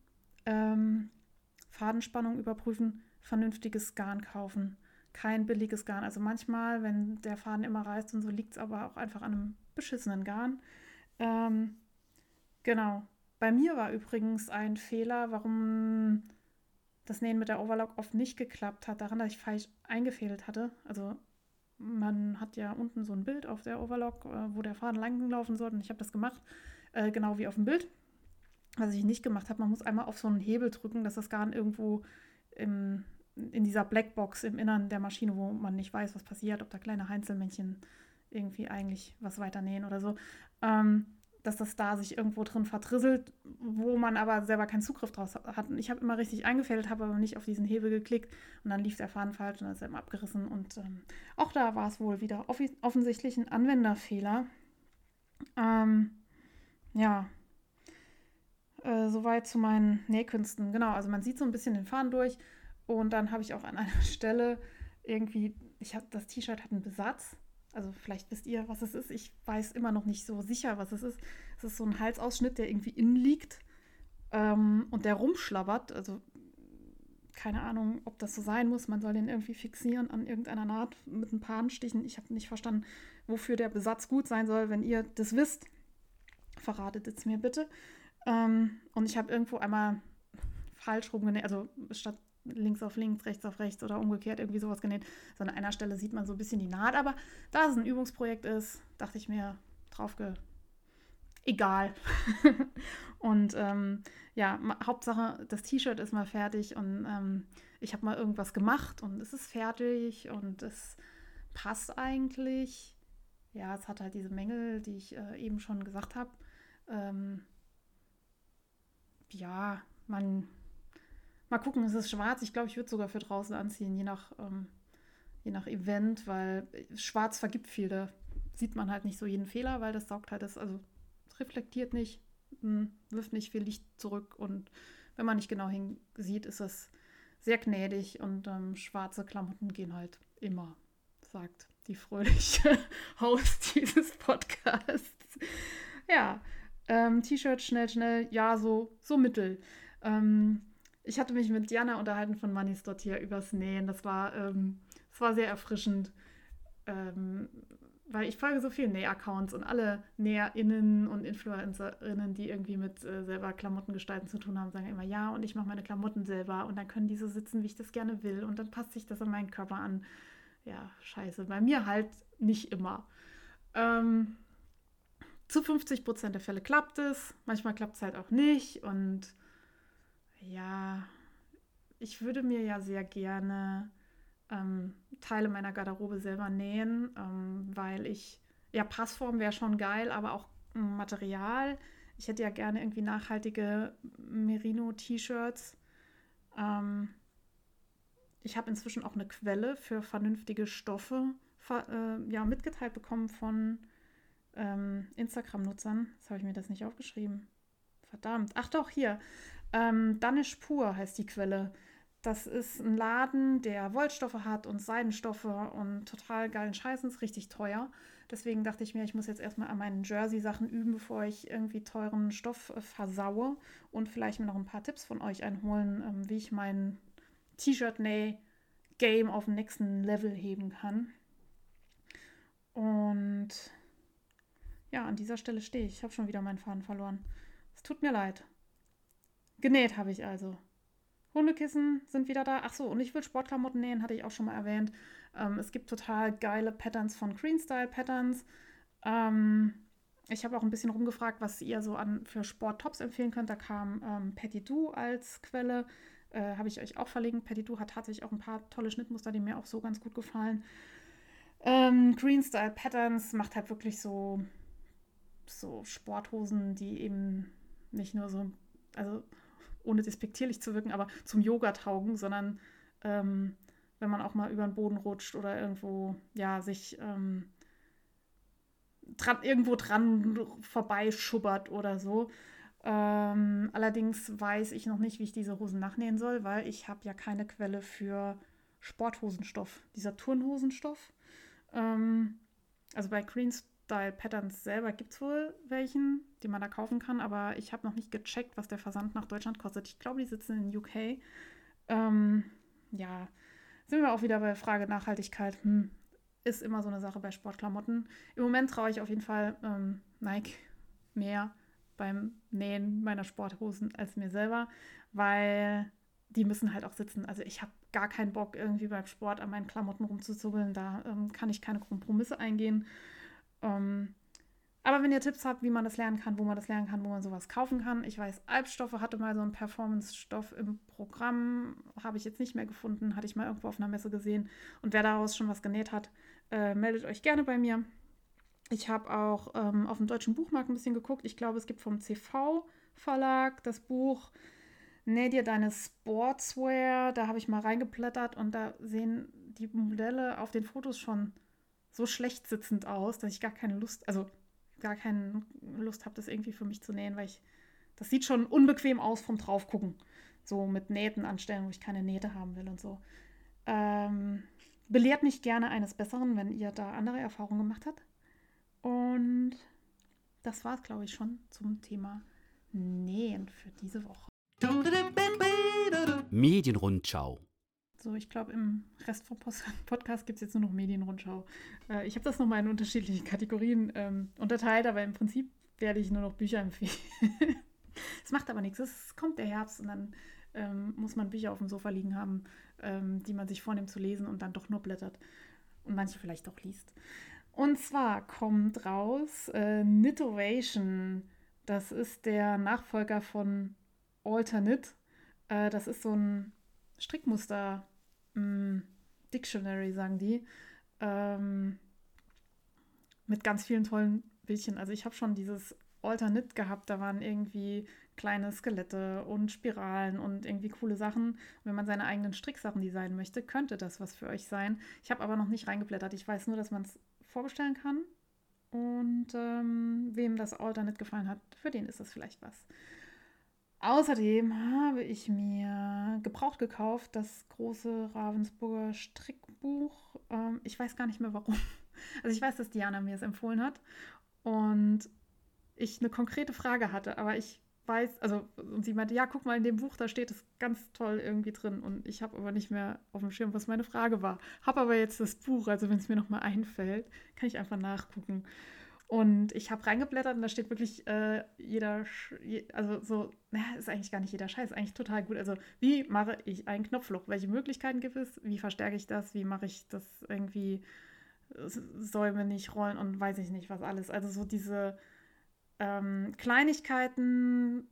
ähm, Fadenspannung überprüfen, vernünftiges Garn kaufen. Kein billiges Garn. Also manchmal, wenn der Faden immer reißt und so, liegt es aber auch einfach an einem beschissenen Garn. Ähm, Genau. Bei mir war übrigens ein Fehler, warum das Nähen mit der Overlock oft nicht geklappt hat, daran, dass ich falsch eingefädelt hatte. Also man hat ja unten so ein Bild auf der Overlock, äh, wo der Faden langlaufen soll und ich habe das gemacht, äh, genau wie auf dem Bild. Was ich nicht gemacht habe, man muss einmal auf so einen Hebel drücken, dass das Garn irgendwo im, in dieser Blackbox im Innern der Maschine, wo man nicht weiß, was passiert, ob da kleine Heinzelmännchen irgendwie eigentlich was weiter nähen oder so. Ähm, dass das da sich irgendwo drin verdrisselt, wo man aber selber keinen Zugriff drauf hat. Und ich habe immer richtig eingefädelt, habe aber nicht auf diesen Hebel geklickt und dann lief der Faden falsch und dann ist er eben abgerissen. Und ähm, auch da war es wohl wieder offensichtlich ein Anwenderfehler. Ähm, ja, äh, soweit zu meinen Nähkünsten. Genau, also man sieht so ein bisschen den Faden durch und dann habe ich auch an einer Stelle irgendwie, ich habe das T-Shirt hat einen Besatz also vielleicht wisst ihr, was es ist. Ich weiß immer noch nicht so sicher, was es ist. Es ist so ein Halsausschnitt, der irgendwie innen liegt ähm, und der rumschlabbert. Also keine Ahnung, ob das so sein muss. Man soll den irgendwie fixieren an irgendeiner Naht mit ein paar Anstichen. Ich habe nicht verstanden, wofür der Besatz gut sein soll. Wenn ihr das wisst, verratet es mir bitte. Ähm, und ich habe irgendwo einmal falsch rumgenäht, also statt links auf links, rechts auf rechts oder umgekehrt irgendwie sowas genäht. So an einer Stelle sieht man so ein bisschen die Naht, aber da es ein Übungsprojekt ist, dachte ich mir, drauf ge egal. und ähm, ja, Hauptsache, das T-Shirt ist mal fertig und ähm, ich habe mal irgendwas gemacht und es ist fertig und es passt eigentlich. Ja, es hat halt diese Mängel, die ich äh, eben schon gesagt habe. Ähm, ja, man Mal gucken, es ist schwarz. Ich glaube, ich würde sogar für draußen anziehen, je nach, ähm, je nach Event, weil schwarz vergibt viel. Da sieht man halt nicht so jeden Fehler, weil das saugt halt das, also es reflektiert nicht, hm, wirft nicht viel Licht zurück und wenn man nicht genau hinsieht, ist es sehr gnädig und ähm, schwarze Klamotten gehen halt immer. sagt die fröhliche Host dieses Podcasts. Ja, ähm, T-Shirt schnell, schnell, ja, so, so mittel. Ähm, ich hatte mich mit Diana unterhalten von Money's Dot hier übers Nähen. Das war, ähm, das war sehr erfrischend. Ähm, weil ich folge so viele Näh-Accounts und alle NäherInnen und InfluencerInnen, die irgendwie mit äh, selber Klamottengestalten zu tun haben, sagen immer, ja, und ich mache meine Klamotten selber und dann können die so sitzen, wie ich das gerne will und dann passt sich das an meinen Körper an. Ja, scheiße. Bei mir halt nicht immer. Ähm, zu 50 Prozent der Fälle klappt es, manchmal klappt es halt auch nicht und ja, ich würde mir ja sehr gerne ähm, Teile meiner Garderobe selber nähen, ähm, weil ich, ja, Passform wäre schon geil, aber auch Material. Ich hätte ja gerne irgendwie nachhaltige Merino-T-Shirts. Ähm, ich habe inzwischen auch eine Quelle für vernünftige Stoffe äh, ja, mitgeteilt bekommen von ähm, Instagram-Nutzern. Jetzt habe ich mir das nicht aufgeschrieben. Verdammt. Ach doch, hier. Ähm, Danish Pur heißt die Quelle. Das ist ein Laden, der Wollstoffe hat und Seidenstoffe und total geilen Scheiß ist richtig teuer. Deswegen dachte ich mir, ich muss jetzt erstmal an meinen Jersey-Sachen üben, bevor ich irgendwie teuren Stoff äh, versaue und vielleicht mir noch ein paar Tipps von euch einholen, ähm, wie ich mein T-Shirt-Näh-Game auf den nächsten Level heben kann. Und ja, an dieser Stelle stehe ich. Ich habe schon wieder meinen Faden verloren. Es tut mir leid. Genäht habe ich also. Hundekissen sind wieder da. Ach so, und ich will Sportklamotten nähen, hatte ich auch schon mal erwähnt. Ähm, es gibt total geile Patterns von Green Style Patterns. Ähm, ich habe auch ein bisschen rumgefragt, was ihr so an für Sporttops empfehlen könnt. Da kam ähm, Petit Du als Quelle. Äh, habe ich euch auch verlinkt. Petit Du hat tatsächlich auch ein paar tolle Schnittmuster, die mir auch so ganz gut gefallen. Ähm, Green Style Patterns macht halt wirklich so, so Sporthosen, die eben nicht nur so, also ohne despektierlich zu wirken, aber zum Yoga taugen, sondern ähm, wenn man auch mal über den Boden rutscht oder irgendwo, ja, sich ähm, dran, irgendwo dran vorbeischubbert oder so. Ähm, allerdings weiß ich noch nicht, wie ich diese Hosen nachnähen soll, weil ich habe ja keine Quelle für Sporthosenstoff, dieser Turnhosenstoff. Ähm, also bei Greens Style Patterns selber gibt es wohl welchen, die man da kaufen kann, aber ich habe noch nicht gecheckt, was der Versand nach Deutschland kostet. Ich glaube, die sitzen in UK. Ähm, ja, sind wir auch wieder bei Frage Nachhaltigkeit. Hm, ist immer so eine Sache bei Sportklamotten. Im Moment traue ich auf jeden Fall ähm, Nike mehr beim Nähen meiner Sporthosen als mir selber, weil die müssen halt auch sitzen. Also ich habe gar keinen Bock, irgendwie beim Sport an meinen Klamotten rumzuzubbeln. Da ähm, kann ich keine Kompromisse eingehen. Ähm, aber wenn ihr Tipps habt, wie man das lernen kann, wo man das lernen kann, wo man sowas kaufen kann. Ich weiß, Albstoffe hatte mal so einen Performance-Stoff im Programm, habe ich jetzt nicht mehr gefunden, hatte ich mal irgendwo auf einer Messe gesehen. Und wer daraus schon was genäht hat, äh, meldet euch gerne bei mir. Ich habe auch ähm, auf dem deutschen Buchmarkt ein bisschen geguckt. Ich glaube, es gibt vom CV-Verlag das Buch Näh dir deine Sportswear. Da habe ich mal reingeblättert und da sehen die Modelle auf den Fotos schon so schlecht sitzend aus, dass ich gar keine Lust, also gar keine Lust habe, das irgendwie für mich zu nähen, weil ich, das sieht schon unbequem aus vom Draufgucken. So mit Nähten anstellen, wo ich keine Nähte haben will und so. Ähm, belehrt mich gerne eines Besseren, wenn ihr da andere Erfahrungen gemacht habt. Und das war es, glaube ich, schon zum Thema Nähen für diese Woche. Medienrundschau. So, ich glaube, im Rest vom Podcast gibt es jetzt nur noch Medienrundschau. Äh, ich habe das nochmal in unterschiedliche Kategorien ähm, unterteilt, aber im Prinzip werde ich nur noch Bücher empfehlen. Es macht aber nichts. Es kommt der Herbst und dann ähm, muss man Bücher auf dem Sofa liegen haben, ähm, die man sich vornimmt zu lesen und dann doch nur blättert. Und manche vielleicht auch liest. Und zwar kommt raus äh, Nitovation. Das ist der Nachfolger von Alternate. Äh, das ist so ein Strickmuster mm, Dictionary, sagen die. Ähm, mit ganz vielen tollen Bildchen. Also ich habe schon dieses Alternate gehabt, da waren irgendwie kleine Skelette und Spiralen und irgendwie coole Sachen. Und wenn man seine eigenen Stricksachen designen möchte, könnte das was für euch sein. Ich habe aber noch nicht reingeblättert. Ich weiß nur, dass man es vorbestellen kann. Und ähm, wem das Alternate gefallen hat, für den ist das vielleicht was. Außerdem habe ich mir gebraucht gekauft, das große Ravensburger Strickbuch. Ähm, ich weiß gar nicht mehr warum. Also ich weiß, dass Diana mir es empfohlen hat und ich eine konkrete Frage hatte, aber ich weiß, also und sie meinte, ja, guck mal in dem Buch, da steht es ganz toll irgendwie drin und ich habe aber nicht mehr auf dem Schirm, was meine Frage war. Habe aber jetzt das Buch, also wenn es mir nochmal einfällt, kann ich einfach nachgucken. Und ich habe reingeblättert und da steht wirklich äh, jeder, also so, naja, ist eigentlich gar nicht jeder Scheiß, eigentlich total gut. Also, wie mache ich ein Knopfloch? Welche Möglichkeiten gibt es? Wie verstärke ich das? Wie mache ich das irgendwie, Säume nicht rollen und weiß ich nicht, was alles. Also, so diese ähm, Kleinigkeiten,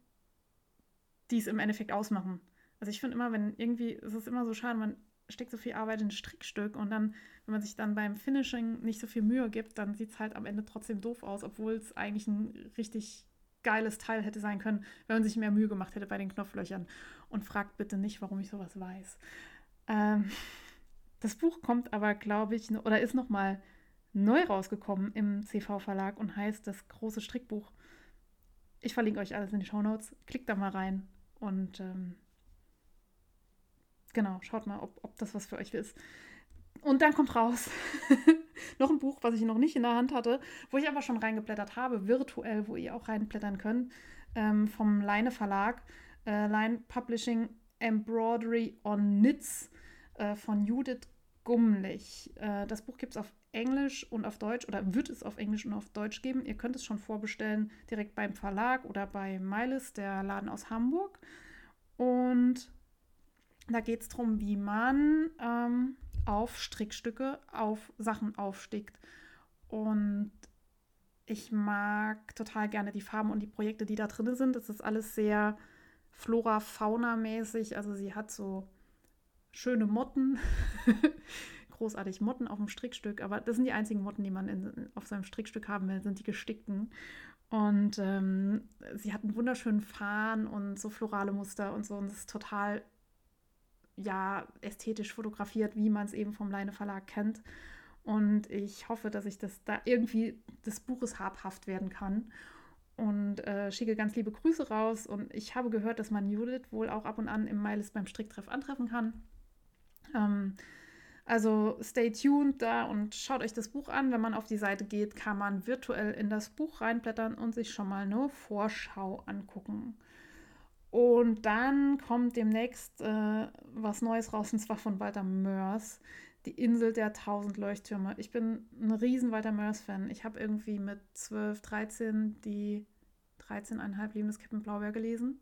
die es im Endeffekt ausmachen. Also, ich finde immer, wenn irgendwie, es ist immer so schade, man steckt so viel Arbeit in ein Strickstück und dann, wenn man sich dann beim Finishing nicht so viel Mühe gibt, dann sieht es halt am Ende trotzdem doof aus, obwohl es eigentlich ein richtig geiles Teil hätte sein können, wenn man sich mehr Mühe gemacht hätte bei den Knopflöchern. Und fragt bitte nicht, warum ich sowas weiß. Ähm, das Buch kommt aber, glaube ich, oder ist nochmal neu rausgekommen im CV-Verlag und heißt das große Strickbuch. Ich verlinke euch alles in die Show Notes. Klickt da mal rein und ähm, genau, schaut mal, ob, ob das was für euch ist. Und dann kommt raus noch ein Buch, was ich noch nicht in der Hand hatte, wo ich aber schon reingeblättert habe, virtuell, wo ihr auch reinblättern könnt, ähm, vom Leine Verlag, äh, Line Publishing Embroidery on Knits äh, von Judith Gummlich. Äh, das Buch gibt es auf Englisch und auf Deutsch oder wird es auf Englisch und auf Deutsch geben. Ihr könnt es schon vorbestellen direkt beim Verlag oder bei Miles, der Laden aus Hamburg. Und da geht es darum, wie man ähm, auf Strickstücke, auf Sachen aufstickt. Und ich mag total gerne die Farben und die Projekte, die da drin sind. Es ist alles sehr Flora-Fauna-mäßig. Also sie hat so schöne Motten, großartig Motten auf dem Strickstück. Aber das sind die einzigen Motten, die man in, auf seinem Strickstück haben will, sind die gestickten. Und ähm, sie hat einen wunderschönen Fahnen und so florale Muster und so. Und es ist total ja ästhetisch fotografiert, wie man es eben vom Leine Verlag kennt. Und ich hoffe, dass ich das da irgendwie des Buches habhaft werden kann. Und äh, schicke ganz liebe Grüße raus. Und ich habe gehört, dass man Judith wohl auch ab und an im Mailis beim Stricktreff antreffen kann. Ähm, also stay tuned da und schaut euch das Buch an. Wenn man auf die Seite geht, kann man virtuell in das Buch reinblättern und sich schon mal eine Vorschau angucken. Und dann kommt demnächst äh, was Neues raus, und zwar von Walter Mörs, Die Insel der tausend Leuchttürme. Ich bin ein riesen Walter Mörs-Fan. Ich habe irgendwie mit 12, 13 die 13,5 Leben des Captain Blaubeer gelesen.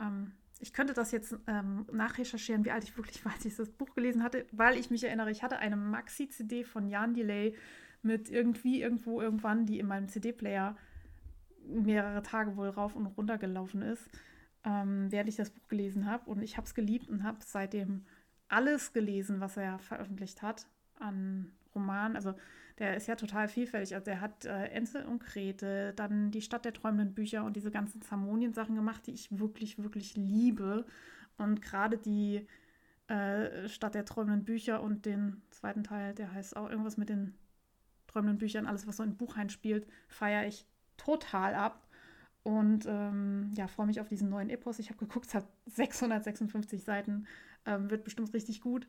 Ähm, ich könnte das jetzt ähm, nachrecherchieren, wie alt ich wirklich war, als ich das Buch gelesen hatte, weil ich mich erinnere, ich hatte eine Maxi-CD von Jan Delay mit irgendwie, irgendwo, irgendwann, die in meinem CD-Player mehrere Tage wohl rauf und runter gelaufen ist ähm, während ich das Buch gelesen habe. Und ich habe es geliebt und habe seitdem alles gelesen, was er veröffentlicht hat an Romanen. Also der ist ja total vielfältig. Also er hat äh, Ensel und Grete, dann die Stadt der träumenden Bücher und diese ganzen Zamonien-Sachen gemacht, die ich wirklich, wirklich liebe. Und gerade die äh, Stadt der träumenden Bücher und den zweiten Teil, der heißt auch irgendwas mit den träumenden Büchern, alles, was so in Buchhain spielt, feiere ich total ab. Und ähm, ja, freue mich auf diesen neuen Epos. Ich habe geguckt, es hat 656 Seiten, ähm, wird bestimmt richtig gut.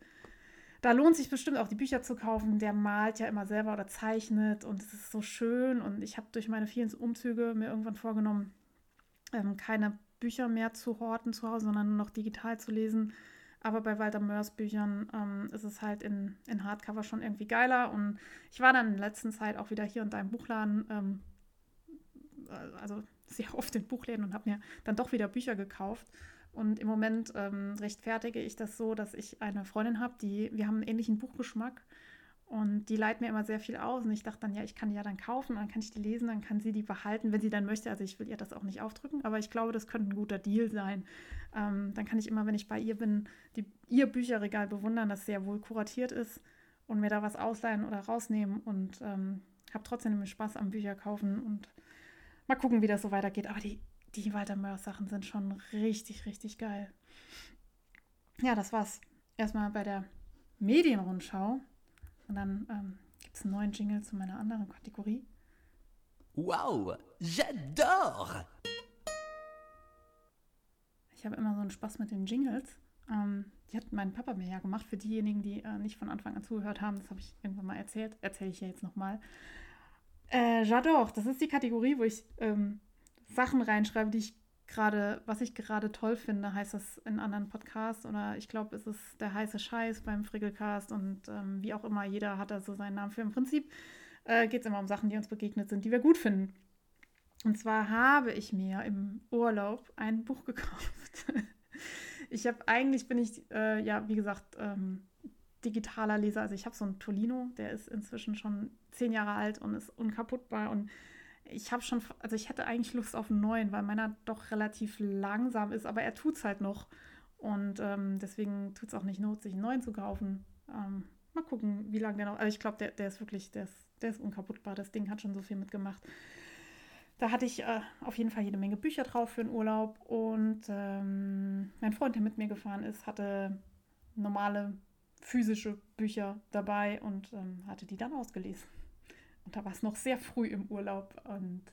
Da lohnt sich bestimmt auch die Bücher zu kaufen. Der malt ja immer selber oder zeichnet und es ist so schön. Und ich habe durch meine vielen Umzüge mir irgendwann vorgenommen, ähm, keine Bücher mehr zu horten zu Hause, sondern nur noch digital zu lesen. Aber bei Walter Mörs Büchern ähm, ist es halt in, in Hardcover schon irgendwie geiler. Und ich war dann in der letzten Zeit auch wieder hier da im Buchladen. Ähm, also sehr oft in Buchläden und habe mir dann doch wieder Bücher gekauft. Und im Moment ähm, rechtfertige ich das so, dass ich eine Freundin habe, die, wir haben einen ähnlichen Buchgeschmack und die leiht mir immer sehr viel aus. Und ich dachte dann, ja, ich kann die ja dann kaufen, dann kann ich die lesen, dann kann sie die behalten, wenn sie dann möchte. Also ich will ihr das auch nicht aufdrücken, aber ich glaube, das könnte ein guter Deal sein. Ähm, dann kann ich immer, wenn ich bei ihr bin, die, ihr Bücherregal bewundern, das sehr wohl kuratiert ist und mir da was ausleihen oder rausnehmen und ähm, habe trotzdem Spaß am Bücher kaufen und Mal gucken, wie das so weitergeht. Aber die, die Walter Mörs Sachen sind schon richtig, richtig geil. Ja, das war's. Erstmal bei der Medienrundschau. Und dann ähm, gibt es einen neuen Jingle zu meiner anderen Kategorie. Wow, j'adore! ich habe immer so einen Spaß mit den Jingles. Ähm, die hat mein Papa mir ja gemacht. Für diejenigen, die äh, nicht von Anfang an zugehört haben, das habe ich irgendwann mal erzählt, erzähle ich ja jetzt nochmal. Äh, J'adore, das ist die Kategorie, wo ich ähm, Sachen reinschreibe, die ich gerade, was ich gerade toll finde, heißt das in anderen Podcasts oder ich glaube, es ist der heiße Scheiß beim Frickelcast und ähm, wie auch immer, jeder hat da so seinen Namen für. Im Prinzip äh, geht es immer um Sachen, die uns begegnet sind, die wir gut finden. Und zwar habe ich mir im Urlaub ein Buch gekauft. ich habe eigentlich bin ich, äh, ja, wie gesagt, ähm, digitaler Leser. Also ich habe so einen Tolino, der ist inzwischen schon zehn Jahre alt und ist unkaputtbar und ich habe schon, also ich hätte eigentlich Lust auf einen neuen, weil meiner doch relativ langsam ist, aber er tut es halt noch. Und ähm, deswegen tut es auch nicht not, sich einen neuen zu kaufen. Ähm, mal gucken, wie lange der noch. Also ich glaube, der, der ist wirklich, der ist, der ist unkaputtbar. Das Ding hat schon so viel mitgemacht. Da hatte ich äh, auf jeden Fall jede Menge Bücher drauf für den Urlaub. Und ähm, mein Freund, der mit mir gefahren ist, hatte normale physische Bücher dabei und ähm, hatte die dann ausgelesen. Und da war es noch sehr früh im Urlaub. Und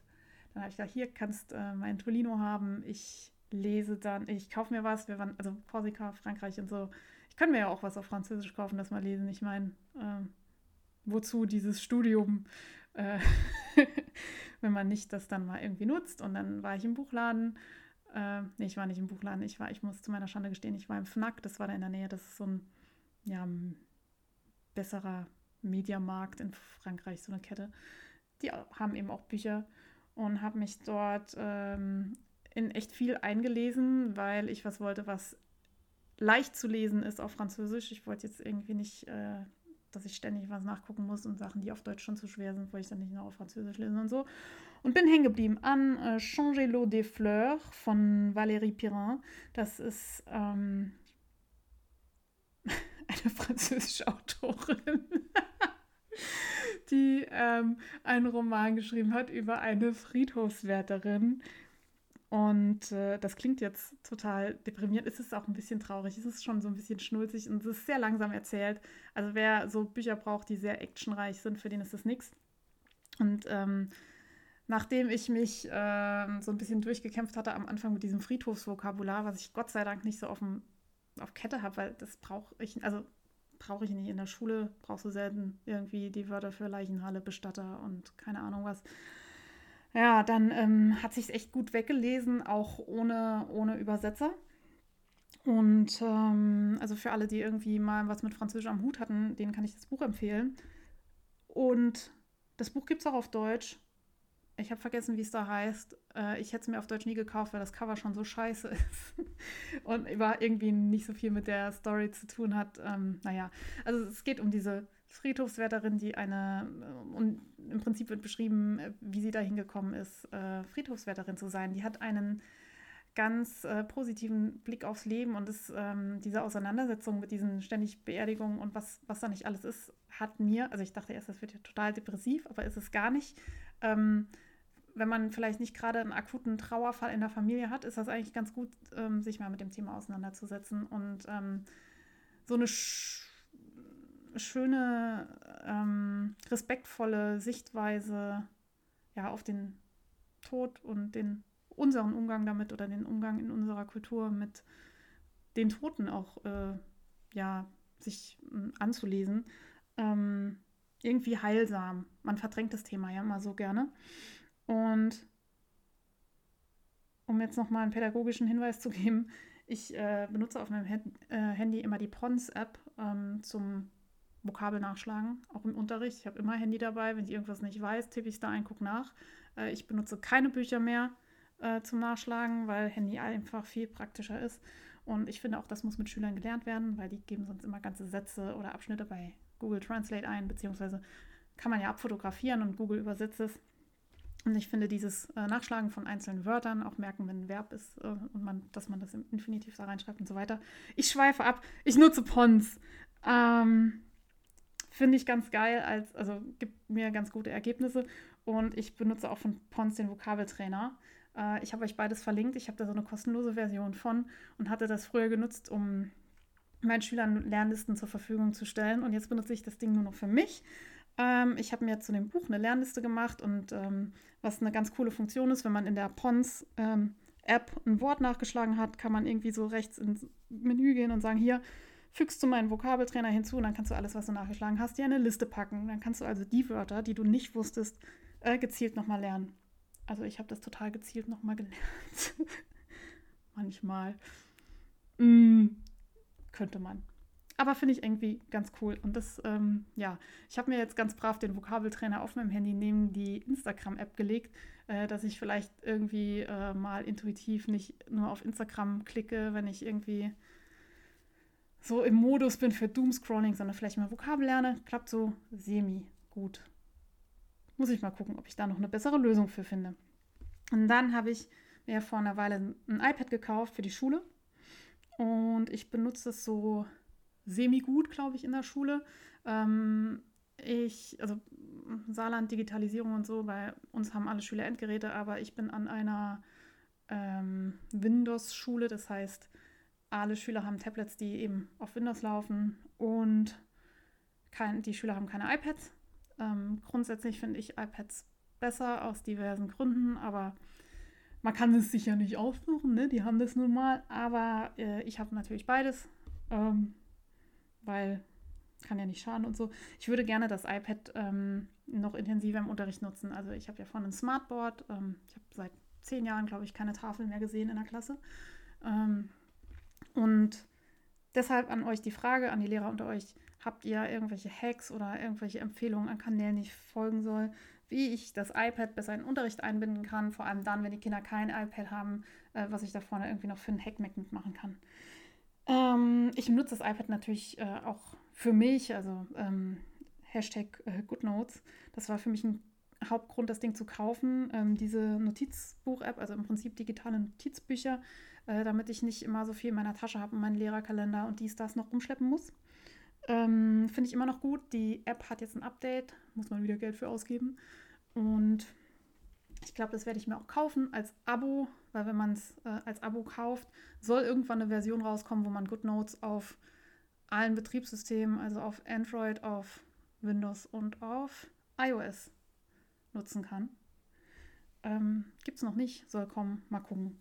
dann habe ich gesagt, hier kannst äh, mein Tolino haben. Ich lese dann, ich kaufe mir was. Wir waren, also Korsika, Frankreich und so. Ich kann mir ja auch was auf Französisch kaufen, das mal lesen. Ich meine, äh, wozu dieses Studium, äh, wenn man nicht das dann mal irgendwie nutzt. Und dann war ich im Buchladen. Äh, nee, ich war nicht im Buchladen. Ich war, ich muss zu meiner Schande gestehen, ich war im FNAC. Das war da in der Nähe. Das ist so ein, ja, besserer Mediamarkt in Frankreich, so eine Kette. Die haben eben auch Bücher und habe mich dort ähm, in echt viel eingelesen, weil ich was wollte, was leicht zu lesen ist auf Französisch. Ich wollte jetzt irgendwie nicht, äh, dass ich ständig was nachgucken muss und Sachen, die auf Deutsch schon zu schwer sind, wollte ich dann nicht noch auf Französisch lesen und so. Und bin hängen geblieben an äh, Changer l'eau des fleurs von Valérie Pirin. Das ist ähm, eine französische Autorin. die ähm, einen Roman geschrieben hat über eine Friedhofswärterin. Und äh, das klingt jetzt total deprimierend. Es ist auch ein bisschen traurig. Es ist schon so ein bisschen schnulzig und es ist sehr langsam erzählt. Also wer so Bücher braucht, die sehr actionreich sind, für den ist das nichts. Und ähm, nachdem ich mich äh, so ein bisschen durchgekämpft hatte am Anfang mit diesem Friedhofsvokabular, was ich Gott sei Dank nicht so auf, dem, auf Kette habe, weil das brauche ich, also brauche ich nicht. In der Schule brauchst du selten irgendwie die Wörter für Leichenhalle, Bestatter und keine Ahnung was. Ja, dann ähm, hat sich echt gut weggelesen, auch ohne, ohne Übersetzer. Und ähm, also für alle, die irgendwie mal was mit Französisch am Hut hatten, denen kann ich das Buch empfehlen. Und das Buch gibt es auch auf Deutsch. Ich habe vergessen, wie es da heißt. Äh, ich hätte es mir auf Deutsch nie gekauft, weil das Cover schon so scheiße ist. und war irgendwie nicht so viel mit der Story zu tun hat. Ähm, naja, also es geht um diese Friedhofswärterin, die eine, äh, und im Prinzip wird beschrieben, äh, wie sie da hingekommen ist, Friedhofswärterin zu sein. Die hat einen ganz äh, positiven Blick aufs Leben und ist, ähm, diese Auseinandersetzung mit diesen ständig Beerdigungen und was, was da nicht alles ist, hat mir, also ich dachte erst, das wird ja total depressiv, aber ist es gar nicht. Ähm, wenn man vielleicht nicht gerade einen akuten Trauerfall in der Familie hat, ist das eigentlich ganz gut, ähm, sich mal mit dem Thema auseinanderzusetzen und ähm, so eine sch schöne, ähm, respektvolle Sichtweise ja, auf den Tod und den unseren Umgang damit oder den Umgang in unserer Kultur mit den Toten auch äh, ja, sich äh, anzulesen. Ähm, irgendwie heilsam. Man verdrängt das Thema ja immer so gerne. Und um jetzt nochmal einen pädagogischen Hinweis zu geben, ich äh, benutze auf meinem Hand, äh, Handy immer die Pons-App ähm, zum Vokabel nachschlagen, auch im Unterricht. Ich habe immer Handy dabei. Wenn ich irgendwas nicht weiß, tippe ich es da ein, gucke nach. Äh, ich benutze keine Bücher mehr äh, zum Nachschlagen, weil Handy einfach viel praktischer ist. Und ich finde auch, das muss mit Schülern gelernt werden, weil die geben sonst immer ganze Sätze oder Abschnitte bei Google Translate ein, beziehungsweise kann man ja abfotografieren und Google übersetzt es. Und ich finde dieses äh, Nachschlagen von einzelnen Wörtern, auch merken, wenn ein Verb ist äh, und man, dass man das im Infinitiv da reinschreibt und so weiter. Ich schweife ab. Ich nutze Pons. Ähm, finde ich ganz geil, als, also gibt mir ganz gute Ergebnisse. Und ich benutze auch von Pons den Vokabeltrainer. Äh, ich habe euch beides verlinkt. Ich habe da so eine kostenlose Version von und hatte das früher genutzt, um meinen Schülern Lernlisten zur Verfügung zu stellen. Und jetzt benutze ich das Ding nur noch für mich. Ähm, ich habe mir zu dem Buch eine Lernliste gemacht und ähm, was eine ganz coole Funktion ist, wenn man in der Pons ähm, App ein Wort nachgeschlagen hat, kann man irgendwie so rechts ins Menü gehen und sagen, hier, fügst du meinen Vokabeltrainer hinzu und dann kannst du alles, was du nachgeschlagen hast, dir eine Liste packen. Dann kannst du also die Wörter, die du nicht wusstest, äh, gezielt nochmal lernen. Also ich habe das total gezielt nochmal gelernt. Manchmal. Mm, könnte man. Aber finde ich irgendwie ganz cool. Und das, ähm, ja, ich habe mir jetzt ganz brav den Vokabeltrainer auf meinem Handy neben die Instagram-App gelegt, äh, dass ich vielleicht irgendwie äh, mal intuitiv nicht nur auf Instagram klicke, wenn ich irgendwie so im Modus bin für Doomscrolling, sondern vielleicht mal Vokabel lerne. Klappt so semi gut. Muss ich mal gucken, ob ich da noch eine bessere Lösung für finde. Und dann habe ich mir vor einer Weile ein iPad gekauft für die Schule. Und ich benutze es so semi-gut, glaube ich, in der Schule. Ähm, ich, also Saarland, Digitalisierung und so, bei uns haben alle Schüler Endgeräte, aber ich bin an einer ähm, Windows-Schule, das heißt, alle Schüler haben Tablets, die eben auf Windows laufen und kein, die Schüler haben keine iPads. Ähm, grundsätzlich finde ich iPads besser aus diversen Gründen, aber man kann es sich ja nicht aussuchen, ne? die haben das nun mal. Aber äh, ich habe natürlich beides, ähm, weil kann ja nicht schaden und so. Ich würde gerne das iPad ähm, noch intensiver im Unterricht nutzen. Also ich habe ja vorne ein Smartboard. Ähm, ich habe seit zehn Jahren, glaube ich, keine Tafel mehr gesehen in der Klasse. Ähm, und deshalb an euch die Frage, an die Lehrer unter euch, habt ihr irgendwelche Hacks oder irgendwelche Empfehlungen an Kanälen, die ich folgen soll, wie ich das iPad besser in den Unterricht einbinden kann, vor allem dann, wenn die Kinder kein iPad haben, äh, was ich da vorne irgendwie noch für einen Hack mitmachen kann. Ähm, ich nutze das iPad natürlich äh, auch für mich, also ähm, Hashtag äh, GoodNotes. Das war für mich ein Hauptgrund, das Ding zu kaufen. Ähm, diese Notizbuch-App, also im Prinzip digitale Notizbücher, äh, damit ich nicht immer so viel in meiner Tasche habe und meinen Lehrerkalender und dies, das noch umschleppen muss. Ähm, Finde ich immer noch gut. Die App hat jetzt ein Update, muss man wieder Geld für ausgeben. Und ich glaube, das werde ich mir auch kaufen als Abo, weil wenn man es äh, als Abo kauft, soll irgendwann eine Version rauskommen, wo man GoodNotes auf allen Betriebssystemen, also auf Android, auf Windows und auf iOS nutzen kann. Ähm, Gibt es noch nicht, soll kommen, mal gucken.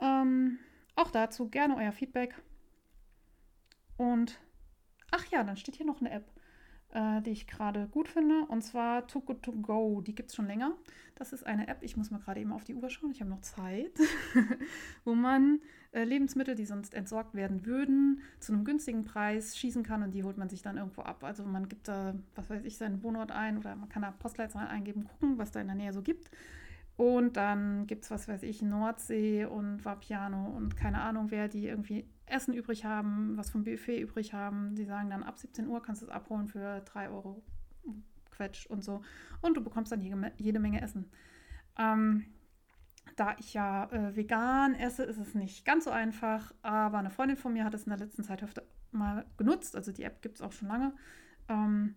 Ähm, auch dazu gerne euer Feedback. Und ach ja, dann steht hier noch eine App, äh, die ich gerade gut finde, und zwar Too Good To Go. Die gibt es schon länger. Das ist eine App, ich muss mal gerade eben auf die Uhr schauen, ich habe noch Zeit, wo man äh, Lebensmittel, die sonst entsorgt werden würden, zu einem günstigen Preis schießen kann und die holt man sich dann irgendwo ab. Also man gibt da, was weiß ich, seinen Wohnort ein oder man kann da Postleitzahl eingeben, gucken, was da in der Nähe so gibt. Und dann gibt es, was weiß ich, Nordsee und Vapiano und keine Ahnung wer, die irgendwie Essen übrig haben, was vom Buffet übrig haben. Die sagen dann, ab 17 Uhr kannst du es abholen für 3 Euro Quetsch und so. Und du bekommst dann jede, jede Menge Essen. Ähm, da ich ja äh, vegan esse, ist es nicht ganz so einfach, aber eine Freundin von mir hat es in der letzten Zeit öfter mal genutzt. Also die App gibt es auch schon lange. Ähm,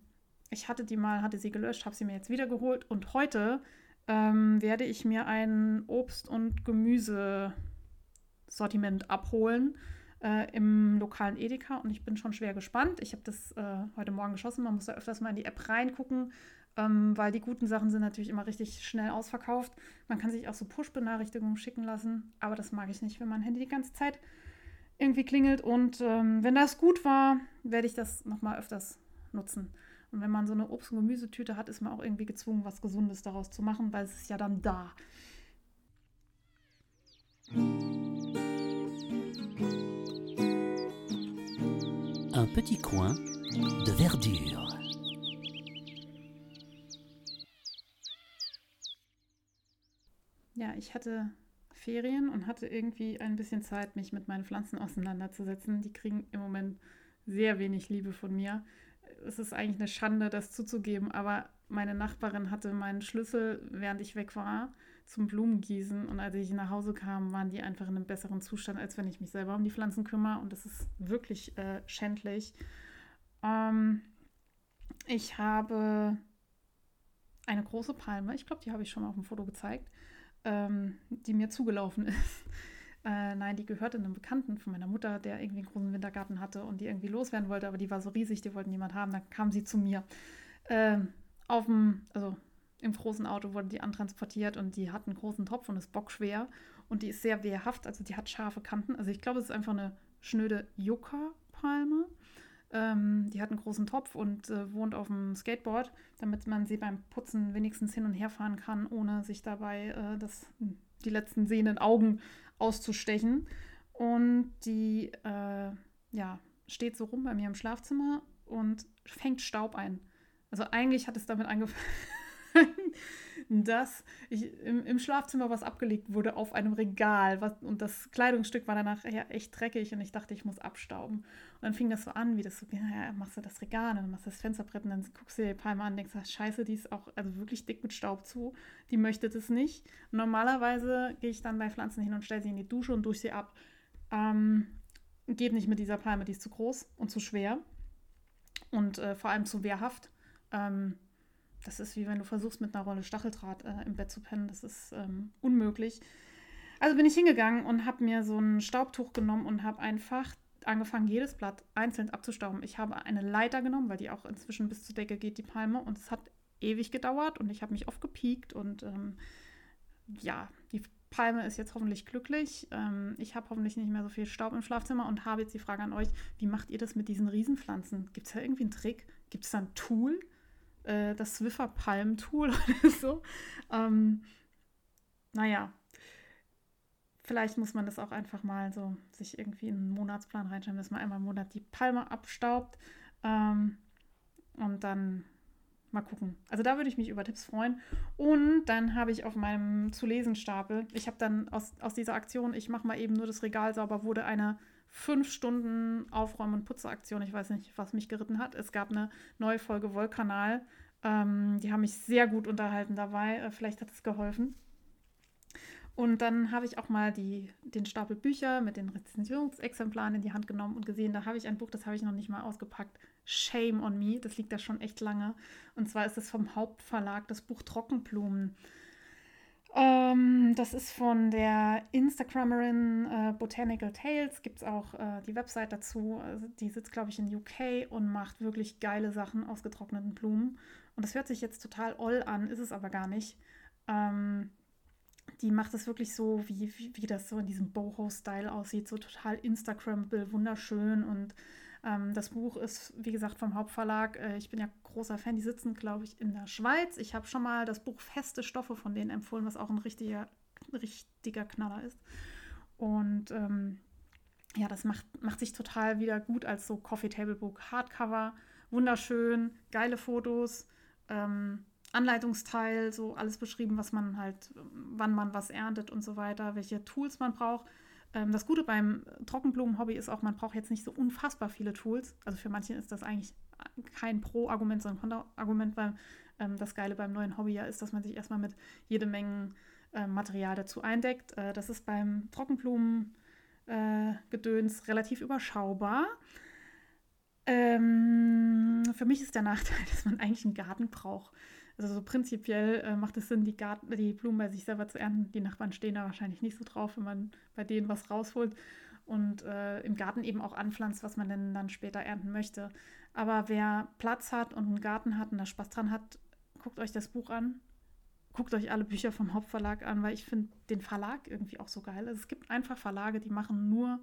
ich hatte die mal, hatte sie gelöscht, habe sie mir jetzt wieder geholt und heute ähm, werde ich mir ein Obst- und Gemüsesortiment abholen äh, im lokalen Edeka und ich bin schon schwer gespannt. Ich habe das äh, heute Morgen geschossen. Man muss da öfters mal in die App reingucken, ähm, weil die guten Sachen sind natürlich immer richtig schnell ausverkauft. Man kann sich auch so Push-Benachrichtigungen schicken lassen, aber das mag ich nicht, wenn mein Handy die ganze Zeit irgendwie klingelt. Und ähm, wenn das gut war, werde ich das nochmal öfters nutzen. Und wenn man so eine Obst- und Gemüsetüte hat, ist man auch irgendwie gezwungen, was Gesundes daraus zu machen, weil es ist ja dann da. Un petit coin de verdure. Ja, ich hatte Ferien und hatte irgendwie ein bisschen Zeit, mich mit meinen Pflanzen auseinanderzusetzen. Die kriegen im Moment sehr wenig Liebe von mir es ist eigentlich eine Schande, das zuzugeben, aber meine Nachbarin hatte meinen Schlüssel, während ich weg war, zum Blumengießen. Und als ich nach Hause kam, waren die einfach in einem besseren Zustand, als wenn ich mich selber um die Pflanzen kümmere. Und das ist wirklich äh, schändlich. Ähm, ich habe eine große Palme, ich glaube, die habe ich schon mal auf dem Foto gezeigt, ähm, die mir zugelaufen ist. Äh, nein, die gehörte einem Bekannten von meiner Mutter, der irgendwie einen großen Wintergarten hatte und die irgendwie loswerden wollte, aber die war so riesig, die wollten niemand haben. Dann kam sie zu mir. Äh, auf dem, also im großen Auto wurde die antransportiert und die hat einen großen Topf und ist bockschwer. und die ist sehr wehrhaft, also die hat scharfe Kanten. Also ich glaube, es ist einfach eine schnöde Yucca-Palme. Ähm, die hat einen großen Topf und äh, wohnt auf dem Skateboard, damit man sie beim Putzen wenigstens hin und her fahren kann, ohne sich dabei äh, das, die letzten sehenden Augen auszustechen. Und die äh, ja, steht so rum bei mir im Schlafzimmer und fängt Staub ein. Also eigentlich hat es damit angefangen, dass ich im, im, Schlafzimmer was abgelegt wurde auf einem Regal was, und das Kleidungsstück war danach ja echt dreckig und ich dachte, ich muss abstauben. Und dann fing das so an, wie das so, ja, machst du das Regal und dann machst du das Fensterbrett und dann guckst du dir die Palme an und denkst, ach, scheiße, die ist auch also wirklich dick mit Staub zu, die möchte das nicht. Normalerweise gehe ich dann bei Pflanzen hin und stelle sie in die Dusche und dusche sie ab. Ähm, geht nicht mit dieser Palme, die ist zu groß und zu schwer und äh, vor allem zu wehrhaft. Ähm, das ist wie wenn du versuchst, mit einer Rolle Stacheldraht äh, im Bett zu pennen. Das ist ähm, unmöglich. Also bin ich hingegangen und habe mir so ein Staubtuch genommen und habe einfach angefangen, jedes Blatt einzeln abzustauben. Ich habe eine Leiter genommen, weil die auch inzwischen bis zur Decke geht, die Palme. Und es hat ewig gedauert und ich habe mich oft gepiekt. Und ähm, ja, die Palme ist jetzt hoffentlich glücklich. Ähm, ich habe hoffentlich nicht mehr so viel Staub im Schlafzimmer und habe jetzt die Frage an euch, wie macht ihr das mit diesen Riesenpflanzen? Gibt es da irgendwie einen Trick? Gibt es da ein Tool? Äh, das Swiffer Palm Tool oder so. Ähm, naja, vielleicht muss man das auch einfach mal so sich irgendwie in einen Monatsplan reinschreiben, dass man einmal im Monat die Palme abstaubt ähm, und dann mal gucken. Also da würde ich mich über Tipps freuen. Und dann habe ich auf meinem zu lesen Stapel, ich habe dann aus, aus dieser Aktion, ich mache mal eben nur das Regal sauber, wurde eine fünf Stunden Aufräumen- und Putzeraktion. Ich weiß nicht, was mich geritten hat. Es gab eine neue Folge Wollkanal. Ähm, die haben mich sehr gut unterhalten dabei. Äh, vielleicht hat es geholfen. Und dann habe ich auch mal die, den Stapel Bücher mit den Rezensionsexemplaren in die Hand genommen und gesehen, da habe ich ein Buch, das habe ich noch nicht mal ausgepackt. Shame on Me, das liegt da schon echt lange. Und zwar ist es vom Hauptverlag das Buch Trockenblumen. Ähm, das ist von der Instagrammerin äh, Botanical Tales. Gibt es auch äh, die Website dazu. Also die sitzt, glaube ich, in UK und macht wirklich geile Sachen aus getrockneten Blumen. Und das hört sich jetzt total oll an, ist es aber gar nicht. Ähm, die macht es wirklich so, wie, wie, wie das so in diesem Boho-Style aussieht, so total Instagrammable, wunderschön und ähm, das Buch ist, wie gesagt, vom Hauptverlag. Äh, ich bin ja großer Fan. Die sitzen, glaube ich, in der Schweiz. Ich habe schon mal das Buch Feste Stoffe von denen empfohlen, was auch ein richtiger, richtiger Knaller ist. Und ähm, ja, das macht, macht sich total wieder gut als so Coffee Table Book. Hardcover, wunderschön, geile Fotos. Ähm, Anleitungsteil, so alles beschrieben, was man halt, wann man was erntet und so weiter, welche Tools man braucht. Ähm, das Gute beim Trockenblumen-Hobby ist auch, man braucht jetzt nicht so unfassbar viele Tools. Also für manche ist das eigentlich kein Pro-Argument, sondern Kontra-Argument, weil ähm, das Geile beim neuen Hobby ja ist, dass man sich erstmal mit jede Menge äh, Material dazu eindeckt. Äh, das ist beim Trockenblumen-Gedöns äh, relativ überschaubar. Ähm, für mich ist der Nachteil, dass man eigentlich einen Garten braucht. Also so prinzipiell äh, macht es Sinn, die, Garten, die Blumen bei sich selber zu ernten. Die Nachbarn stehen da wahrscheinlich nicht so drauf, wenn man bei denen was rausholt und äh, im Garten eben auch anpflanzt, was man denn dann später ernten möchte. Aber wer Platz hat und einen Garten hat und da Spaß dran hat, guckt euch das Buch an. Guckt euch alle Bücher vom Hauptverlag an, weil ich finde den Verlag irgendwie auch so geil. Also es gibt einfach Verlage, die machen nur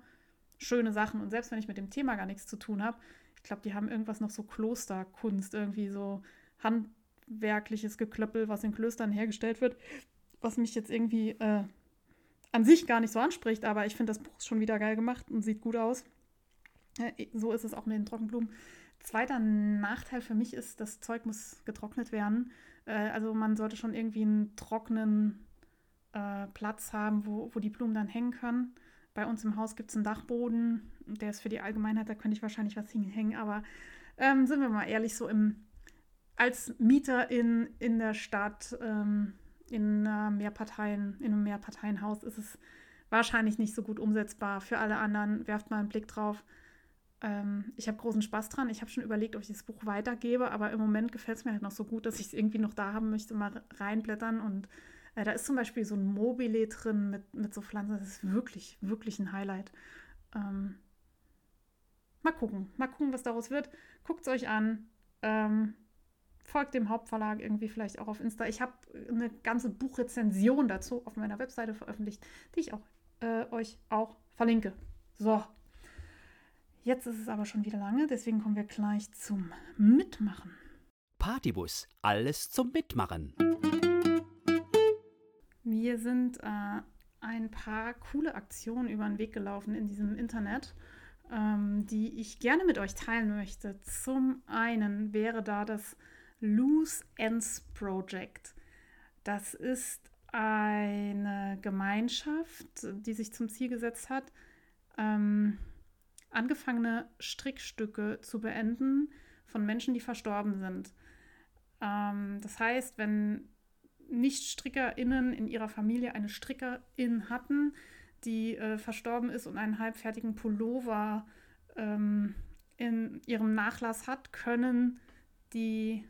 schöne Sachen. Und selbst wenn ich mit dem Thema gar nichts zu tun habe, ich glaube, die haben irgendwas noch so Klosterkunst, irgendwie so Hand handwerkliches Geklöppel, was in Klöstern hergestellt wird, was mich jetzt irgendwie äh, an sich gar nicht so anspricht, aber ich finde das Buch schon wieder geil gemacht und sieht gut aus. Äh, so ist es auch mit den Trockenblumen. Zweiter Nachteil für mich ist, das Zeug muss getrocknet werden. Äh, also man sollte schon irgendwie einen trockenen äh, Platz haben, wo, wo die Blumen dann hängen können. Bei uns im Haus gibt es einen Dachboden, der ist für die Allgemeinheit, da könnte ich wahrscheinlich was hinhängen, aber ähm, sind wir mal ehrlich, so im als Mieter in, in der Stadt, ähm, in, einer Mehrparteien, in einem Mehrparteienhaus, ist es wahrscheinlich nicht so gut umsetzbar. Für alle anderen werft mal einen Blick drauf. Ähm, ich habe großen Spaß dran. Ich habe schon überlegt, ob ich das Buch weitergebe, aber im Moment gefällt es mir halt noch so gut, dass ich es irgendwie noch da haben möchte, mal reinblättern. Und äh, da ist zum Beispiel so ein Mobile drin mit, mit so Pflanzen. Das ist wirklich, wirklich ein Highlight. Ähm, mal gucken, mal gucken, was daraus wird. Guckt es euch an. Ähm, folgt dem Hauptverlag irgendwie vielleicht auch auf Insta. Ich habe eine ganze Buchrezension dazu auf meiner Webseite veröffentlicht, die ich auch, äh, euch auch verlinke. So, jetzt ist es aber schon wieder lange, deswegen kommen wir gleich zum Mitmachen. Partybus, alles zum Mitmachen. Mir sind äh, ein paar coole Aktionen über den Weg gelaufen in diesem Internet, ähm, die ich gerne mit euch teilen möchte. Zum einen wäre da das Loose Ends Project. Das ist eine Gemeinschaft, die sich zum Ziel gesetzt hat, ähm, angefangene Strickstücke zu beenden von Menschen, die verstorben sind. Ähm, das heißt, wenn Nicht-StrickerInnen in ihrer Familie eine Strickerin hatten, die äh, verstorben ist und einen halbfertigen Pullover ähm, in ihrem Nachlass hat, können die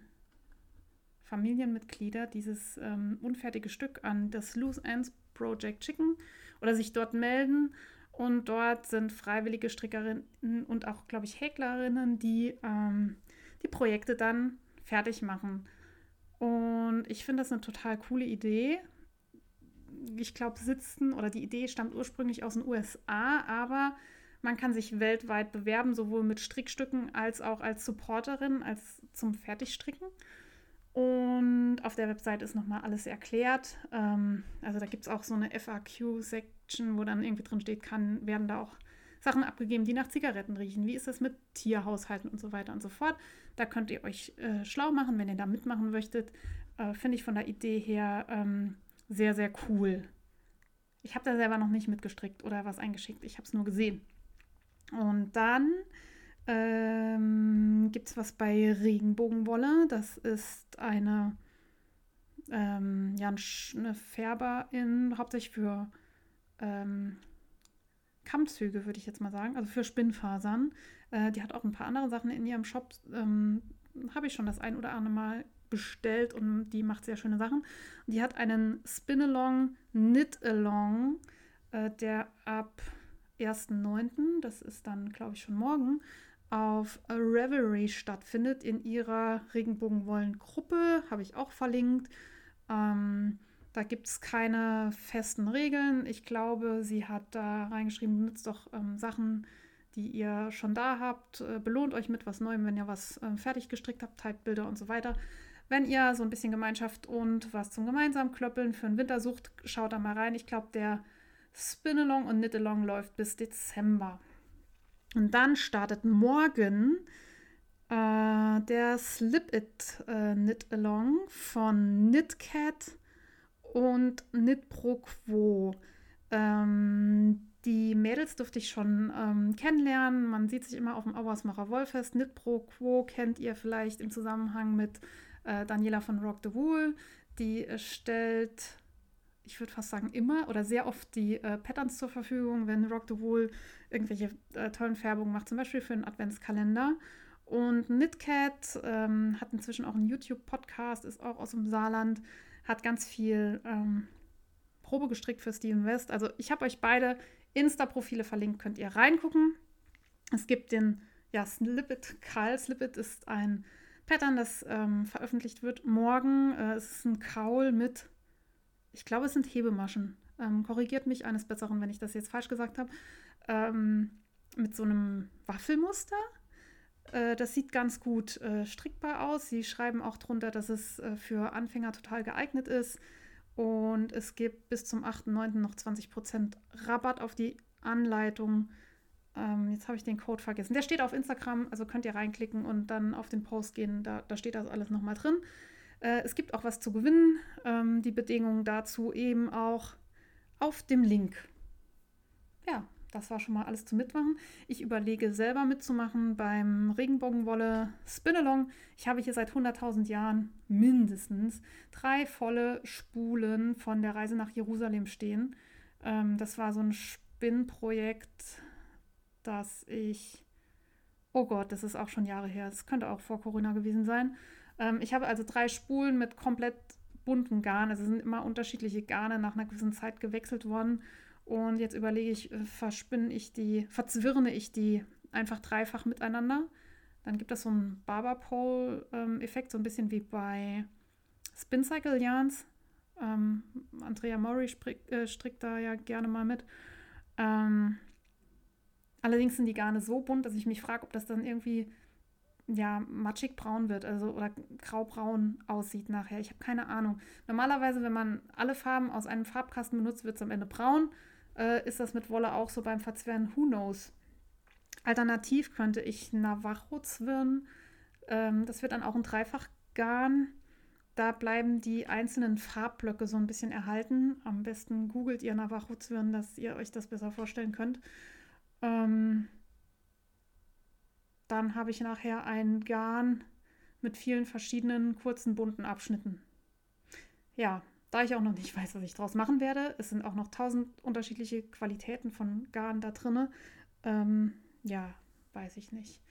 Familienmitglieder dieses ähm, unfertige Stück an das Loose Ends Project schicken oder sich dort melden. Und dort sind freiwillige Strickerinnen und auch, glaube ich, Häklerinnen, die ähm, die Projekte dann fertig machen. Und ich finde das eine total coole Idee. Ich glaube, sitzen oder die Idee stammt ursprünglich aus den USA, aber man kann sich weltweit bewerben, sowohl mit Strickstücken als auch als Supporterin, als zum Fertigstricken. Und auf der Website ist nochmal alles erklärt. Ähm, also da gibt es auch so eine FAQ-Section, wo dann irgendwie drin steht, kann, werden da auch Sachen abgegeben, die nach Zigaretten riechen. Wie ist das mit Tierhaushalten und so weiter und so fort? Da könnt ihr euch äh, schlau machen, wenn ihr da mitmachen möchtet. Äh, Finde ich von der Idee her ähm, sehr, sehr cool. Ich habe da selber noch nicht mitgestrickt oder was eingeschickt. Ich habe es nur gesehen. Und dann ähm, gibt es was bei Regenbogenwolle. Das ist eine, ähm, ja, eine Färberin, hauptsächlich für ähm, Kammzüge, würde ich jetzt mal sagen, also für Spinnfasern. Äh, die hat auch ein paar andere Sachen in ihrem Shop. Ähm, Habe ich schon das ein oder andere Mal bestellt und die macht sehr schöne Sachen. Die hat einen Spin-Along, Knit-Along, äh, der ab 1.9., das ist dann, glaube ich, schon morgen, auf Revelry stattfindet in ihrer Regenbogenwollen-Gruppe. Habe ich auch verlinkt. Ähm, da gibt es keine festen Regeln. Ich glaube, sie hat da reingeschrieben, nutzt doch ähm, Sachen, die ihr schon da habt. Äh, belohnt euch mit was Neuem, wenn ihr was äh, fertig gestrickt habt, Typebilder und so weiter. Wenn ihr so ein bisschen Gemeinschaft und was zum gemeinsamen Klöppeln für den Winter sucht, schaut da mal rein. Ich glaube, der Spin-Along und Knit-Along läuft bis Dezember. Und dann startet morgen äh, der Slip It äh, Knit Along von Knitcat und Knit Pro Quo. Ähm, die Mädels durfte ich schon ähm, kennenlernen. Man sieht sich immer auf dem Auersmacher Wollfest. Knit Pro Quo kennt ihr vielleicht im Zusammenhang mit äh, Daniela von Rock the Wool. Die äh, stellt ich würde fast sagen, immer oder sehr oft die äh, Patterns zur Verfügung, wenn Rock the Wool irgendwelche äh, tollen Färbungen macht, zum Beispiel für einen Adventskalender. Und Knitcat ähm, hat inzwischen auch einen YouTube-Podcast, ist auch aus dem Saarland, hat ganz viel ähm, Probe gestrickt für Steven West. Also ich habe euch beide Insta-Profile verlinkt, könnt ihr reingucken. Es gibt den, ja, Slippet, Karl Slippet ist ein Pattern, das ähm, veröffentlicht wird morgen. Äh, es ist ein Kaul mit ich glaube, es sind Hebemaschen. Ähm, korrigiert mich eines Besseren, wenn ich das jetzt falsch gesagt habe. Ähm, mit so einem Waffelmuster. Äh, das sieht ganz gut äh, strickbar aus. Sie schreiben auch drunter, dass es äh, für Anfänger total geeignet ist. Und es gibt bis zum 8.9. noch 20% Rabatt auf die Anleitung. Ähm, jetzt habe ich den Code vergessen. Der steht auf Instagram, also könnt ihr reinklicken und dann auf den Post gehen. Da, da steht das alles nochmal drin. Äh, es gibt auch was zu gewinnen. Ähm, die Bedingungen dazu eben auch auf dem Link. Ja, das war schon mal alles zu mitmachen. Ich überlege selber mitzumachen beim Regenbogenwolle Spinalong. Ich habe hier seit 100.000 Jahren mindestens drei volle Spulen von der Reise nach Jerusalem stehen. Ähm, das war so ein Spinnprojekt, das ich, oh Gott, das ist auch schon Jahre her. Es könnte auch vor Corona gewesen sein. Ähm, ich habe also drei Spulen mit komplett bunten Garn. Also sind immer unterschiedliche Garne nach einer gewissen Zeit gewechselt worden. Und jetzt überlege ich, äh, verspinne ich die, verzwirne ich die einfach dreifach miteinander. Dann gibt es so einen Barber-Pole-Effekt, so ein bisschen wie bei Spin Cycle Yarns. Ähm, Andrea Mori strickt, äh, strickt da ja gerne mal mit. Ähm, allerdings sind die Garne so bunt, dass ich mich frage, ob das dann irgendwie ja, matschig braun wird, also oder graubraun aussieht nachher. Ich habe keine Ahnung. Normalerweise, wenn man alle Farben aus einem Farbkasten benutzt, wird es am Ende braun. Äh, ist das mit Wolle auch so beim Verzwirren? Who knows? Alternativ könnte ich Navajo-Zwirn. Ähm, das wird dann auch ein Dreifachgarn. Da bleiben die einzelnen Farbblöcke so ein bisschen erhalten. Am besten googelt ihr Navajo-Zwirn, dass ihr euch das besser vorstellen könnt. Ähm, dann habe ich nachher ein Garn mit vielen verschiedenen kurzen bunten Abschnitten. Ja, da ich auch noch nicht weiß, was ich draus machen werde, es sind auch noch tausend unterschiedliche Qualitäten von Garn da drin. Ähm, ja, weiß ich nicht.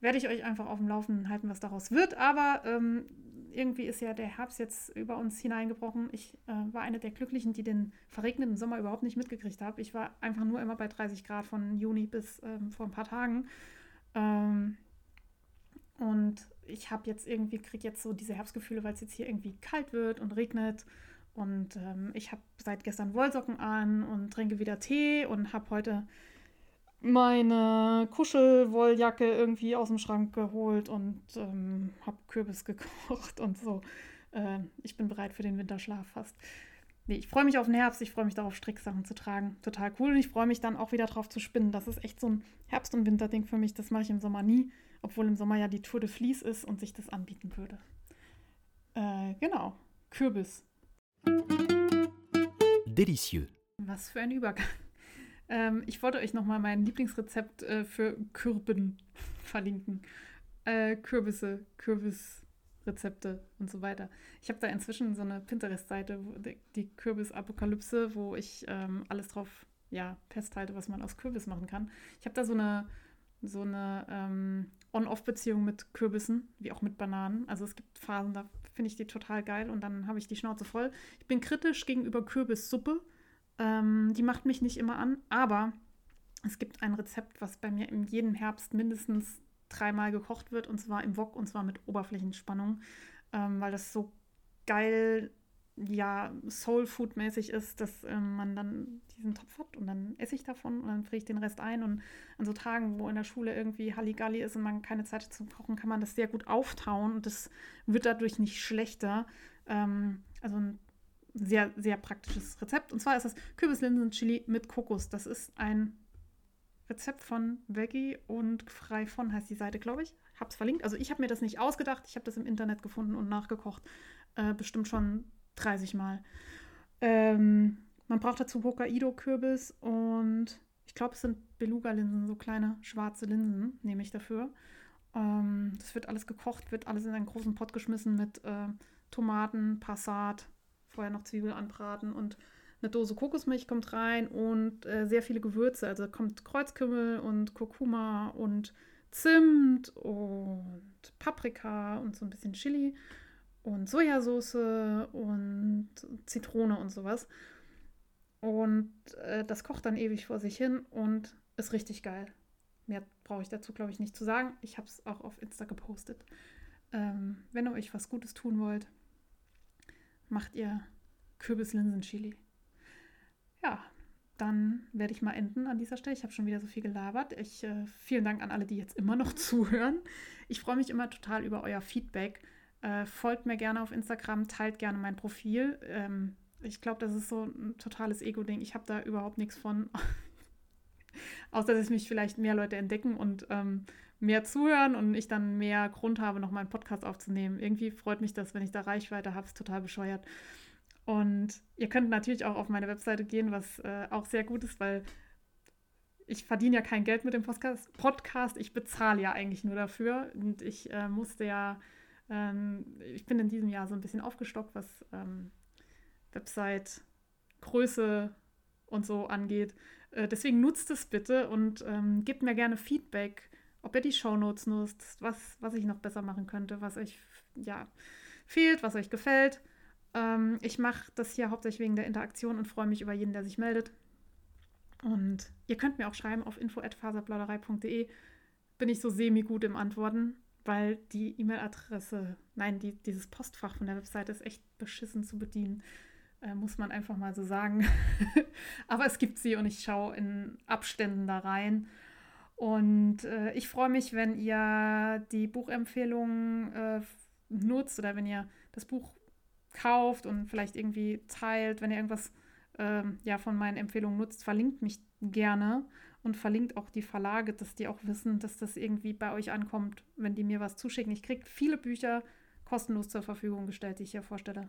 Werde ich euch einfach auf dem Laufenden halten, was daraus wird. Aber ähm, irgendwie ist ja der Herbst jetzt über uns hineingebrochen. Ich äh, war eine der Glücklichen, die den verregneten Sommer überhaupt nicht mitgekriegt habe. Ich war einfach nur immer bei 30 Grad von Juni bis ähm, vor ein paar Tagen. Ähm, und ich habe jetzt irgendwie, kriege jetzt so diese Herbstgefühle, weil es jetzt hier irgendwie kalt wird und regnet. Und ähm, ich habe seit gestern Wollsocken an und trinke wieder Tee und habe heute meine Kuschelwolljacke irgendwie aus dem Schrank geholt und ähm, habe Kürbis gekocht und so. Äh, ich bin bereit für den Winterschlaf fast. Nee, ich freue mich auf den Herbst, ich freue mich darauf, Stricksachen zu tragen. Total cool. Und ich freue mich dann auch wieder drauf zu spinnen. Das ist echt so ein Herbst- und Winterding für mich. Das mache ich im Sommer nie, obwohl im Sommer ja die Tour de Vlies ist und sich das anbieten würde. Äh, genau. Kürbis. Delicieux. Was für ein Übergang. Ähm, ich wollte euch nochmal mein Lieblingsrezept äh, für Kürben verlinken. Äh, Kürbisse, Kürbis. Rezepte und so weiter. Ich habe da inzwischen so eine Pinterest-Seite, die Kürbis-Apokalypse, wo ich ähm, alles drauf ja, festhalte, was man aus Kürbis machen kann. Ich habe da so eine, so eine ähm, On-Off-Beziehung mit Kürbissen, wie auch mit Bananen. Also es gibt Phasen, da finde ich die total geil und dann habe ich die Schnauze voll. Ich bin kritisch gegenüber Kürbissuppe. Ähm, die macht mich nicht immer an, aber es gibt ein Rezept, was bei mir in jedem Herbst mindestens dreimal gekocht wird und zwar im Wok und zwar mit Oberflächenspannung, ähm, weil das so geil, ja, Soul-Food-mäßig ist, dass ähm, man dann diesen Topf hat und dann esse ich davon und dann friere ich den Rest ein und an so Tagen, wo in der Schule irgendwie Halligalli ist und man keine Zeit hat zum Kochen, kann man das sehr gut auftauen und das wird dadurch nicht schlechter. Ähm, also ein sehr, sehr praktisches Rezept. Und zwar ist das Kürbislinsen-Chili mit Kokos. Das ist ein Rezept von Veggie und frei von heißt die Seite, glaube ich. Hab's verlinkt. Also ich habe mir das nicht ausgedacht, ich habe das im Internet gefunden und nachgekocht. Äh, bestimmt schon 30 Mal. Ähm, man braucht dazu Hokkaido-Kürbis und ich glaube, es sind Beluga-Linsen, so kleine schwarze Linsen, nehme ich dafür. Ähm, das wird alles gekocht, wird alles in einen großen Pott geschmissen mit äh, Tomaten, Passat, vorher noch Zwiebel anbraten und eine Dose Kokosmilch kommt rein und äh, sehr viele Gewürze. Also kommt Kreuzkümmel und Kurkuma und Zimt und Paprika und so ein bisschen Chili und Sojasauce und Zitrone und sowas. Und äh, das kocht dann ewig vor sich hin und ist richtig geil. Mehr brauche ich dazu, glaube ich, nicht zu sagen. Ich habe es auch auf Insta gepostet. Ähm, wenn ihr euch was Gutes tun wollt, macht ihr Kürbislinsen-Chili ja, dann werde ich mal enden an dieser Stelle. Ich habe schon wieder so viel gelabert. Ich, äh, vielen Dank an alle, die jetzt immer noch zuhören. Ich freue mich immer total über euer Feedback. Äh, folgt mir gerne auf Instagram, teilt gerne mein Profil. Ähm, ich glaube, das ist so ein totales Ego-Ding. Ich habe da überhaupt nichts von. Außer dass mich vielleicht mehr Leute entdecken und ähm, mehr zuhören und ich dann mehr Grund habe, noch meinen Podcast aufzunehmen. Irgendwie freut mich das, wenn ich da Reichweite habe. Ist total bescheuert. Und ihr könnt natürlich auch auf meine Webseite gehen, was äh, auch sehr gut ist, weil ich verdiene ja kein Geld mit dem Podcast. Ich bezahle ja eigentlich nur dafür. Und ich äh, musste ja, ähm, ich bin in diesem Jahr so ein bisschen aufgestockt, was ähm, Website Größe und so angeht. Äh, deswegen nutzt es bitte und ähm, gebt mir gerne Feedback, ob ihr die Shownotes nutzt, was, was ich noch besser machen könnte, was euch ja, fehlt, was euch gefällt. Ähm, ich mache das hier hauptsächlich wegen der Interaktion und freue mich über jeden, der sich meldet. Und ihr könnt mir auch schreiben auf info.faserplauderei.de. bin ich so semi-gut im Antworten, weil die E-Mail-Adresse, nein, die, dieses Postfach von der Webseite ist echt beschissen zu bedienen. Äh, muss man einfach mal so sagen. Aber es gibt sie und ich schaue in Abständen da rein. Und äh, ich freue mich, wenn ihr die Buchempfehlungen äh, nutzt oder wenn ihr das Buch kauft und vielleicht irgendwie teilt, wenn ihr irgendwas ähm, ja, von meinen Empfehlungen nutzt, verlinkt mich gerne und verlinkt auch die Verlage, dass die auch wissen, dass das irgendwie bei euch ankommt, wenn die mir was zuschicken. Ich kriege viele Bücher kostenlos zur Verfügung gestellt, die ich hier vorstelle.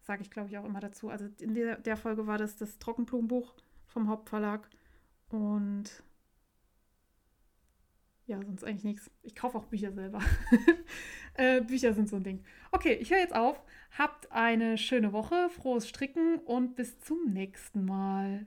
Sage ich, glaube ich, auch immer dazu. Also in der, der Folge war das das Trockenblumenbuch vom Hauptverlag. Und ja, sonst eigentlich nichts. Ich kaufe auch Bücher selber. äh, Bücher sind so ein Ding. Okay, ich höre jetzt auf. Habt eine schöne Woche, frohes Stricken und bis zum nächsten Mal.